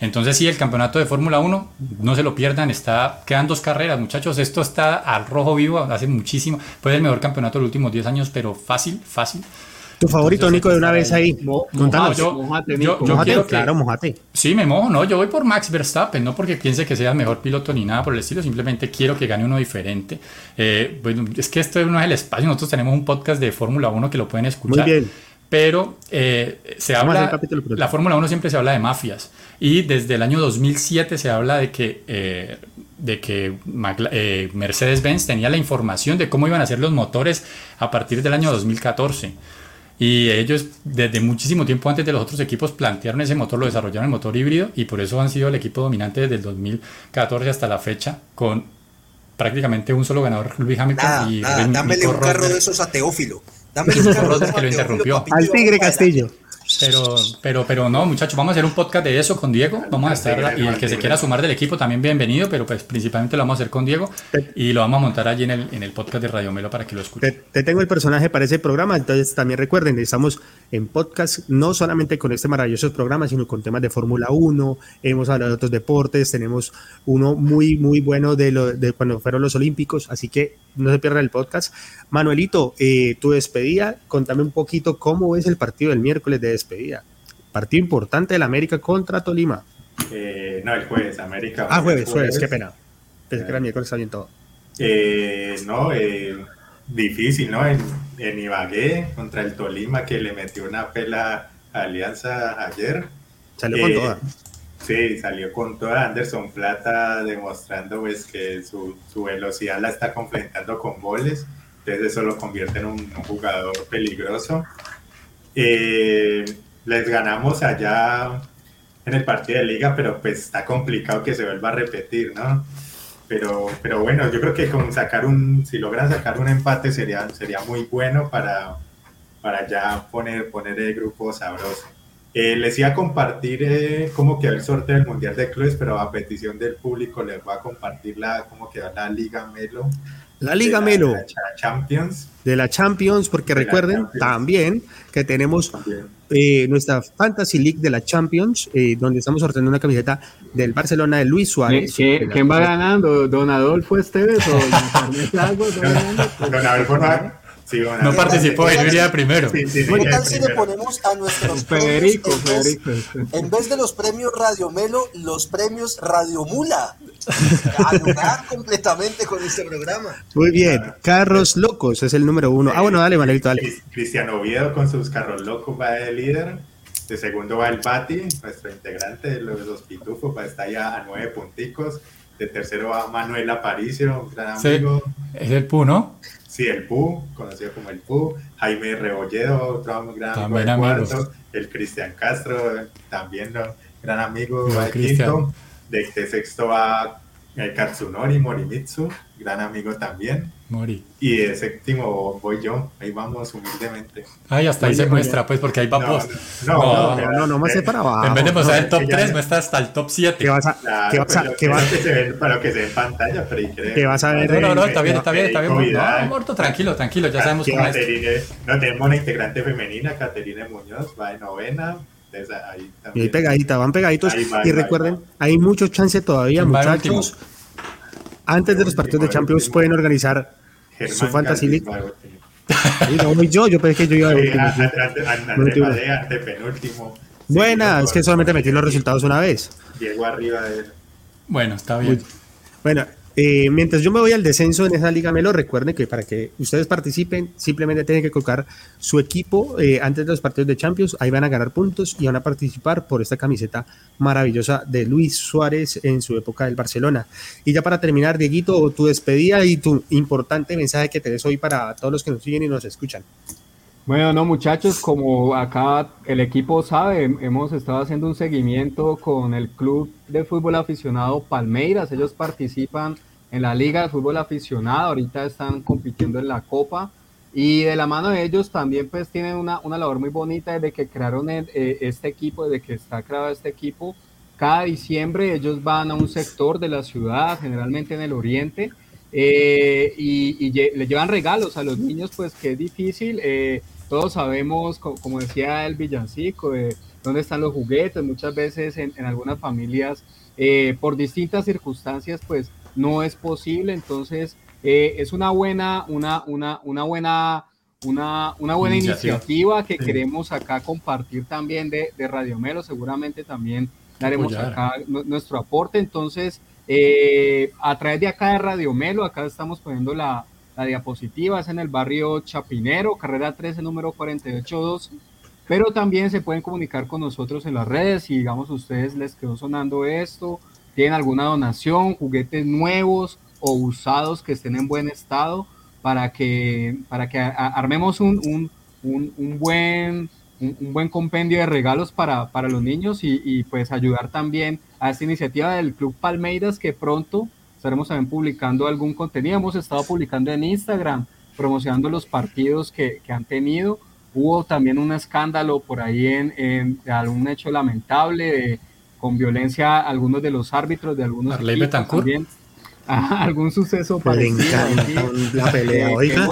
Entonces sí, el campeonato de Fórmula 1, no se lo pierdan, está, quedan dos carreras, muchachos, esto está al rojo vivo, hace muchísimo, fue el mejor campeonato de los últimos 10 años, pero fácil, fácil. Tu favorito, Nico, de una vez ahí. Contanos. yo, mojate, yo, quiero claro, mojate. Sí, me mojo, no, yo voy por Max Verstappen, no porque piense que sea el mejor piloto ni nada por el estilo, simplemente quiero que gane uno diferente. Eh, bueno, es que esto no es el espacio, nosotros tenemos un podcast de Fórmula 1 que lo pueden escuchar. Muy bien pero eh, se habla, la Fórmula 1 siempre se habla de mafias y desde el año 2007 se habla de que, eh, de que eh, Mercedes-Benz tenía la información de cómo iban a ser los motores a partir del año 2014. Y ellos desde muchísimo tiempo antes de los otros equipos plantearon ese motor, lo desarrollaron el motor híbrido y por eso han sido el equipo dominante desde el 2014 hasta la fecha con prácticamente un solo ganador, Luis Hamilton. y nada, un carro de esos a Teófilo. Dame el que lo interrumpió. Al Tigre Castillo. Pero, pero, pero no, muchachos, vamos a hacer un podcast de eso con Diego. Vamos a estar, y el que se quiera sumar del equipo también bienvenido, pero pues principalmente lo vamos a hacer con Diego y lo vamos a montar allí en el, en el podcast de Radio Melo para que lo escuchen. Te, tengo el personaje para ese programa, entonces también recuerden, estamos en podcast no solamente con este maravilloso programa, sino con temas de Fórmula 1, hemos hablado de otros deportes, tenemos uno muy, muy bueno de, lo, de cuando fueron los Olímpicos, así que no se pierdan el podcast. Manuelito, eh, tu despedida, contame un poquito cómo es el partido del miércoles de despedida. Partido importante del América contra Tolima. Eh, no, el jueves, América. Ah, jueves, jueves, qué pena. Pensé que era miércoles, está bien todo. Eh, no, difícil, ¿no? En, en, Ibagué contra el Tolima que le metió una pela a Alianza ayer. Salió con toda. Sí, salió con toda Anderson Plata demostrando pues que su, su velocidad la está complementando con goles, entonces eso lo convierte en un, jugador peligroso. Eh, les ganamos allá en el partido de liga, pero pues está complicado que se vuelva a repetir, ¿no? Pero, pero bueno, yo creo que con sacar un, si logran sacar un empate sería, sería muy bueno para, para ya poner, poner el grupo sabroso. Eh, les iba a compartir eh, cómo quedó el sorteo del Mundial de Clubes, pero a petición del público les voy a compartir la, cómo quedó la Liga Melo. La Liga Melo. De la Champions. De la Champions, porque recuerden también que tenemos eh, nuestra Fantasy League de la Champions, donde estamos sorteando una camiseta del Barcelona de Luis Suárez. ¿Quién va ganando? ¿Don Adolfo Esteves o Don Adolfo no participó, él iría primero. ¿Qué tal si le ponemos a nuestros Federico, premios, Federico. en vez de los premios Radio Melo, los premios Radio Mula? A completamente con este programa. Muy bien, Carros Locos es el número uno. Ah, bueno, dale, Manuelito, dale. Cristiano Oviedo con sus Carros Locos va de líder. De segundo va el Bati, nuestro integrante de los, Pitufos, va estar ya a nueve punticos. De tercero va Manuel Aparicio, un gran amigo. es el Pu, ¿no? Sí, el Pu, conocido como el Pu. Jaime Rebolledo, otro gran amigo cuarto. El Cristian Castro, también gran amigo. de quinto. De, este sexto va el Katsunori Morimitsu, gran amigo también. Mori. Y de séptimo voy yo, ahí vamos humildemente. Ay, hasta ahí se muestra, pues, porque ahí vamos. No, no, no, no, no, me sé para abajo. En vez de pasar el top 3, muestra hasta el top 7. ¿Qué vas a, ¿qué vas a, qué vas a, que se ve, para lo que se ve en pantalla, pero ¿Qué vas a ver? No, no, no, está bien, está bien, está bien. No, muerto, tranquilo, tranquilo, ya sabemos cómo es. No, tenemos una integrante femenina, Caterina Muñoz, va de novena. Ahí, y ahí pegadita, van pegaditos. y recuerden, hay mucho chance todavía, muchachos. Antes de los partidos de Champions pueden organizar su Fantasy League. no, yo, yo pensé que yo iba a penúltimo. Buena, es que solamente metí los resultados una vez. Llegó arriba de él. Bueno, está bien. Bueno, eh, mientras yo me voy al descenso en esa liga Melo, recuerden que para que ustedes participen, simplemente tienen que colocar su equipo eh, antes de los partidos de Champions. Ahí van a ganar puntos y van a participar por esta camiseta maravillosa de Luis Suárez en su época del Barcelona. Y ya para terminar, Dieguito, tu despedida y tu importante mensaje que te des hoy para todos los que nos siguen y nos escuchan. Bueno, no muchachos, como acá el equipo sabe, hemos estado haciendo un seguimiento con el club de fútbol aficionado Palmeiras. Ellos participan en la liga de fútbol aficionado, ahorita están compitiendo en la copa y de la mano de ellos también pues tienen una, una labor muy bonita desde que crearon eh, este equipo, desde que está creado este equipo. Cada diciembre ellos van a un sector de la ciudad, generalmente en el oriente, eh, y, le llevan regalos a los niños, pues que es difícil. Eh, todos sabemos, como, decía el villancico, de dónde están los juguetes. Muchas veces en, algunas familias, eh, por distintas circunstancias, pues no es posible. Entonces, es una buena, una, una, una buena una, una buena iniciativa, que queremos acá compartir también de, de Radio Melo. Seguramente también daremos acá nuestro aporte. Entonces, eh, a través de acá de Radio Melo, acá estamos poniendo la, la diapositiva, es en el barrio Chapinero, carrera 13, número 482. Pero también se pueden comunicar con nosotros en las redes. Si, digamos, ustedes les quedó sonando esto, tienen alguna donación, juguetes nuevos o usados que estén en buen estado para que, para que armemos un, un, un, buen, un, buen compendio de regalos para, para los niños y, y, pues ayudar también a esta iniciativa del Club Palmeiras que pronto estaremos también publicando algún contenido. Hemos estado publicando en Instagram, promocionando los partidos que, que han tenido. Hubo también un escándalo por ahí en, en algún hecho lamentable de, con violencia a algunos de los árbitros de algunos también algún suceso parecido. Le encanta la pelea, oiga.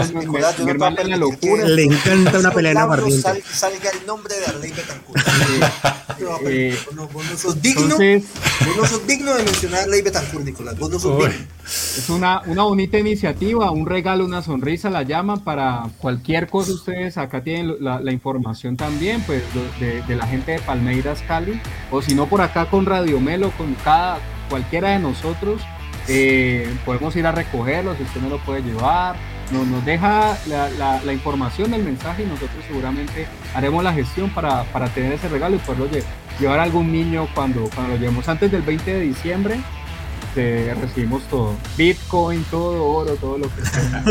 Le encanta una pelea en la sal, Salga el nombre de Arley Betancourt. eh, vos, no, sos digno, entonces, vos no sos digno de mencionar a Arley Betancourt, Nicolás. Vos no sos digno. Es una, una bonita iniciativa, un regalo, una sonrisa, la llaman para cualquier cosa. Ustedes acá tienen la, la información también, pues, de, de, la gente de Palmeiras Cali, o si no, por acá con Radio Melo, con cada cualquiera de nosotros eh, podemos ir a recogerlo si usted no lo puede llevar. Nos, nos deja la, la, información del mensaje y nosotros seguramente haremos la gestión para, para tener ese regalo y poderlo llevar a algún niño cuando, cuando lo llevemos. Antes del 20 de diciembre recibimos todo. Bitcoin, todo oro, todo lo que sea.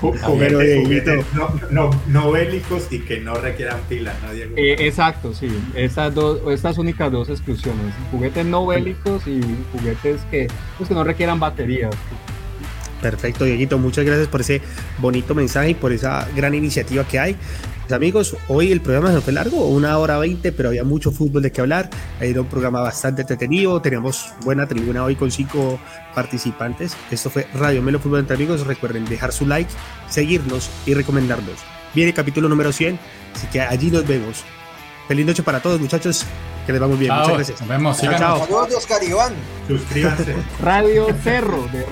Juguetes, no, no, no, bélicos y que no requieran pilas, ¿no, Diego? Eh, exacto, sí. Estas, dos, estas únicas dos exclusiones. Juguetes no bélicos y juguetes que, pues, que no requieran baterías. Perfecto, Dieguito. Muchas gracias por ese bonito mensaje y por esa gran iniciativa que hay. Amigos, hoy el programa no fue largo, una hora veinte, pero había mucho fútbol de qué hablar. Era un programa bastante entretenido. Teníamos buena tribuna hoy con cinco participantes. Esto fue Radio Melo Fútbol entre amigos. Recuerden dejar su like, seguirnos y recomendarnos. Viene el capítulo número 100, así que allí nos vemos. Feliz noche para todos, muchachos. Que les vamos bien. Muchas gracias. Nos vemos. Chao. Saludos de Oscar Iván. Suscríbanse. Radio Cerro de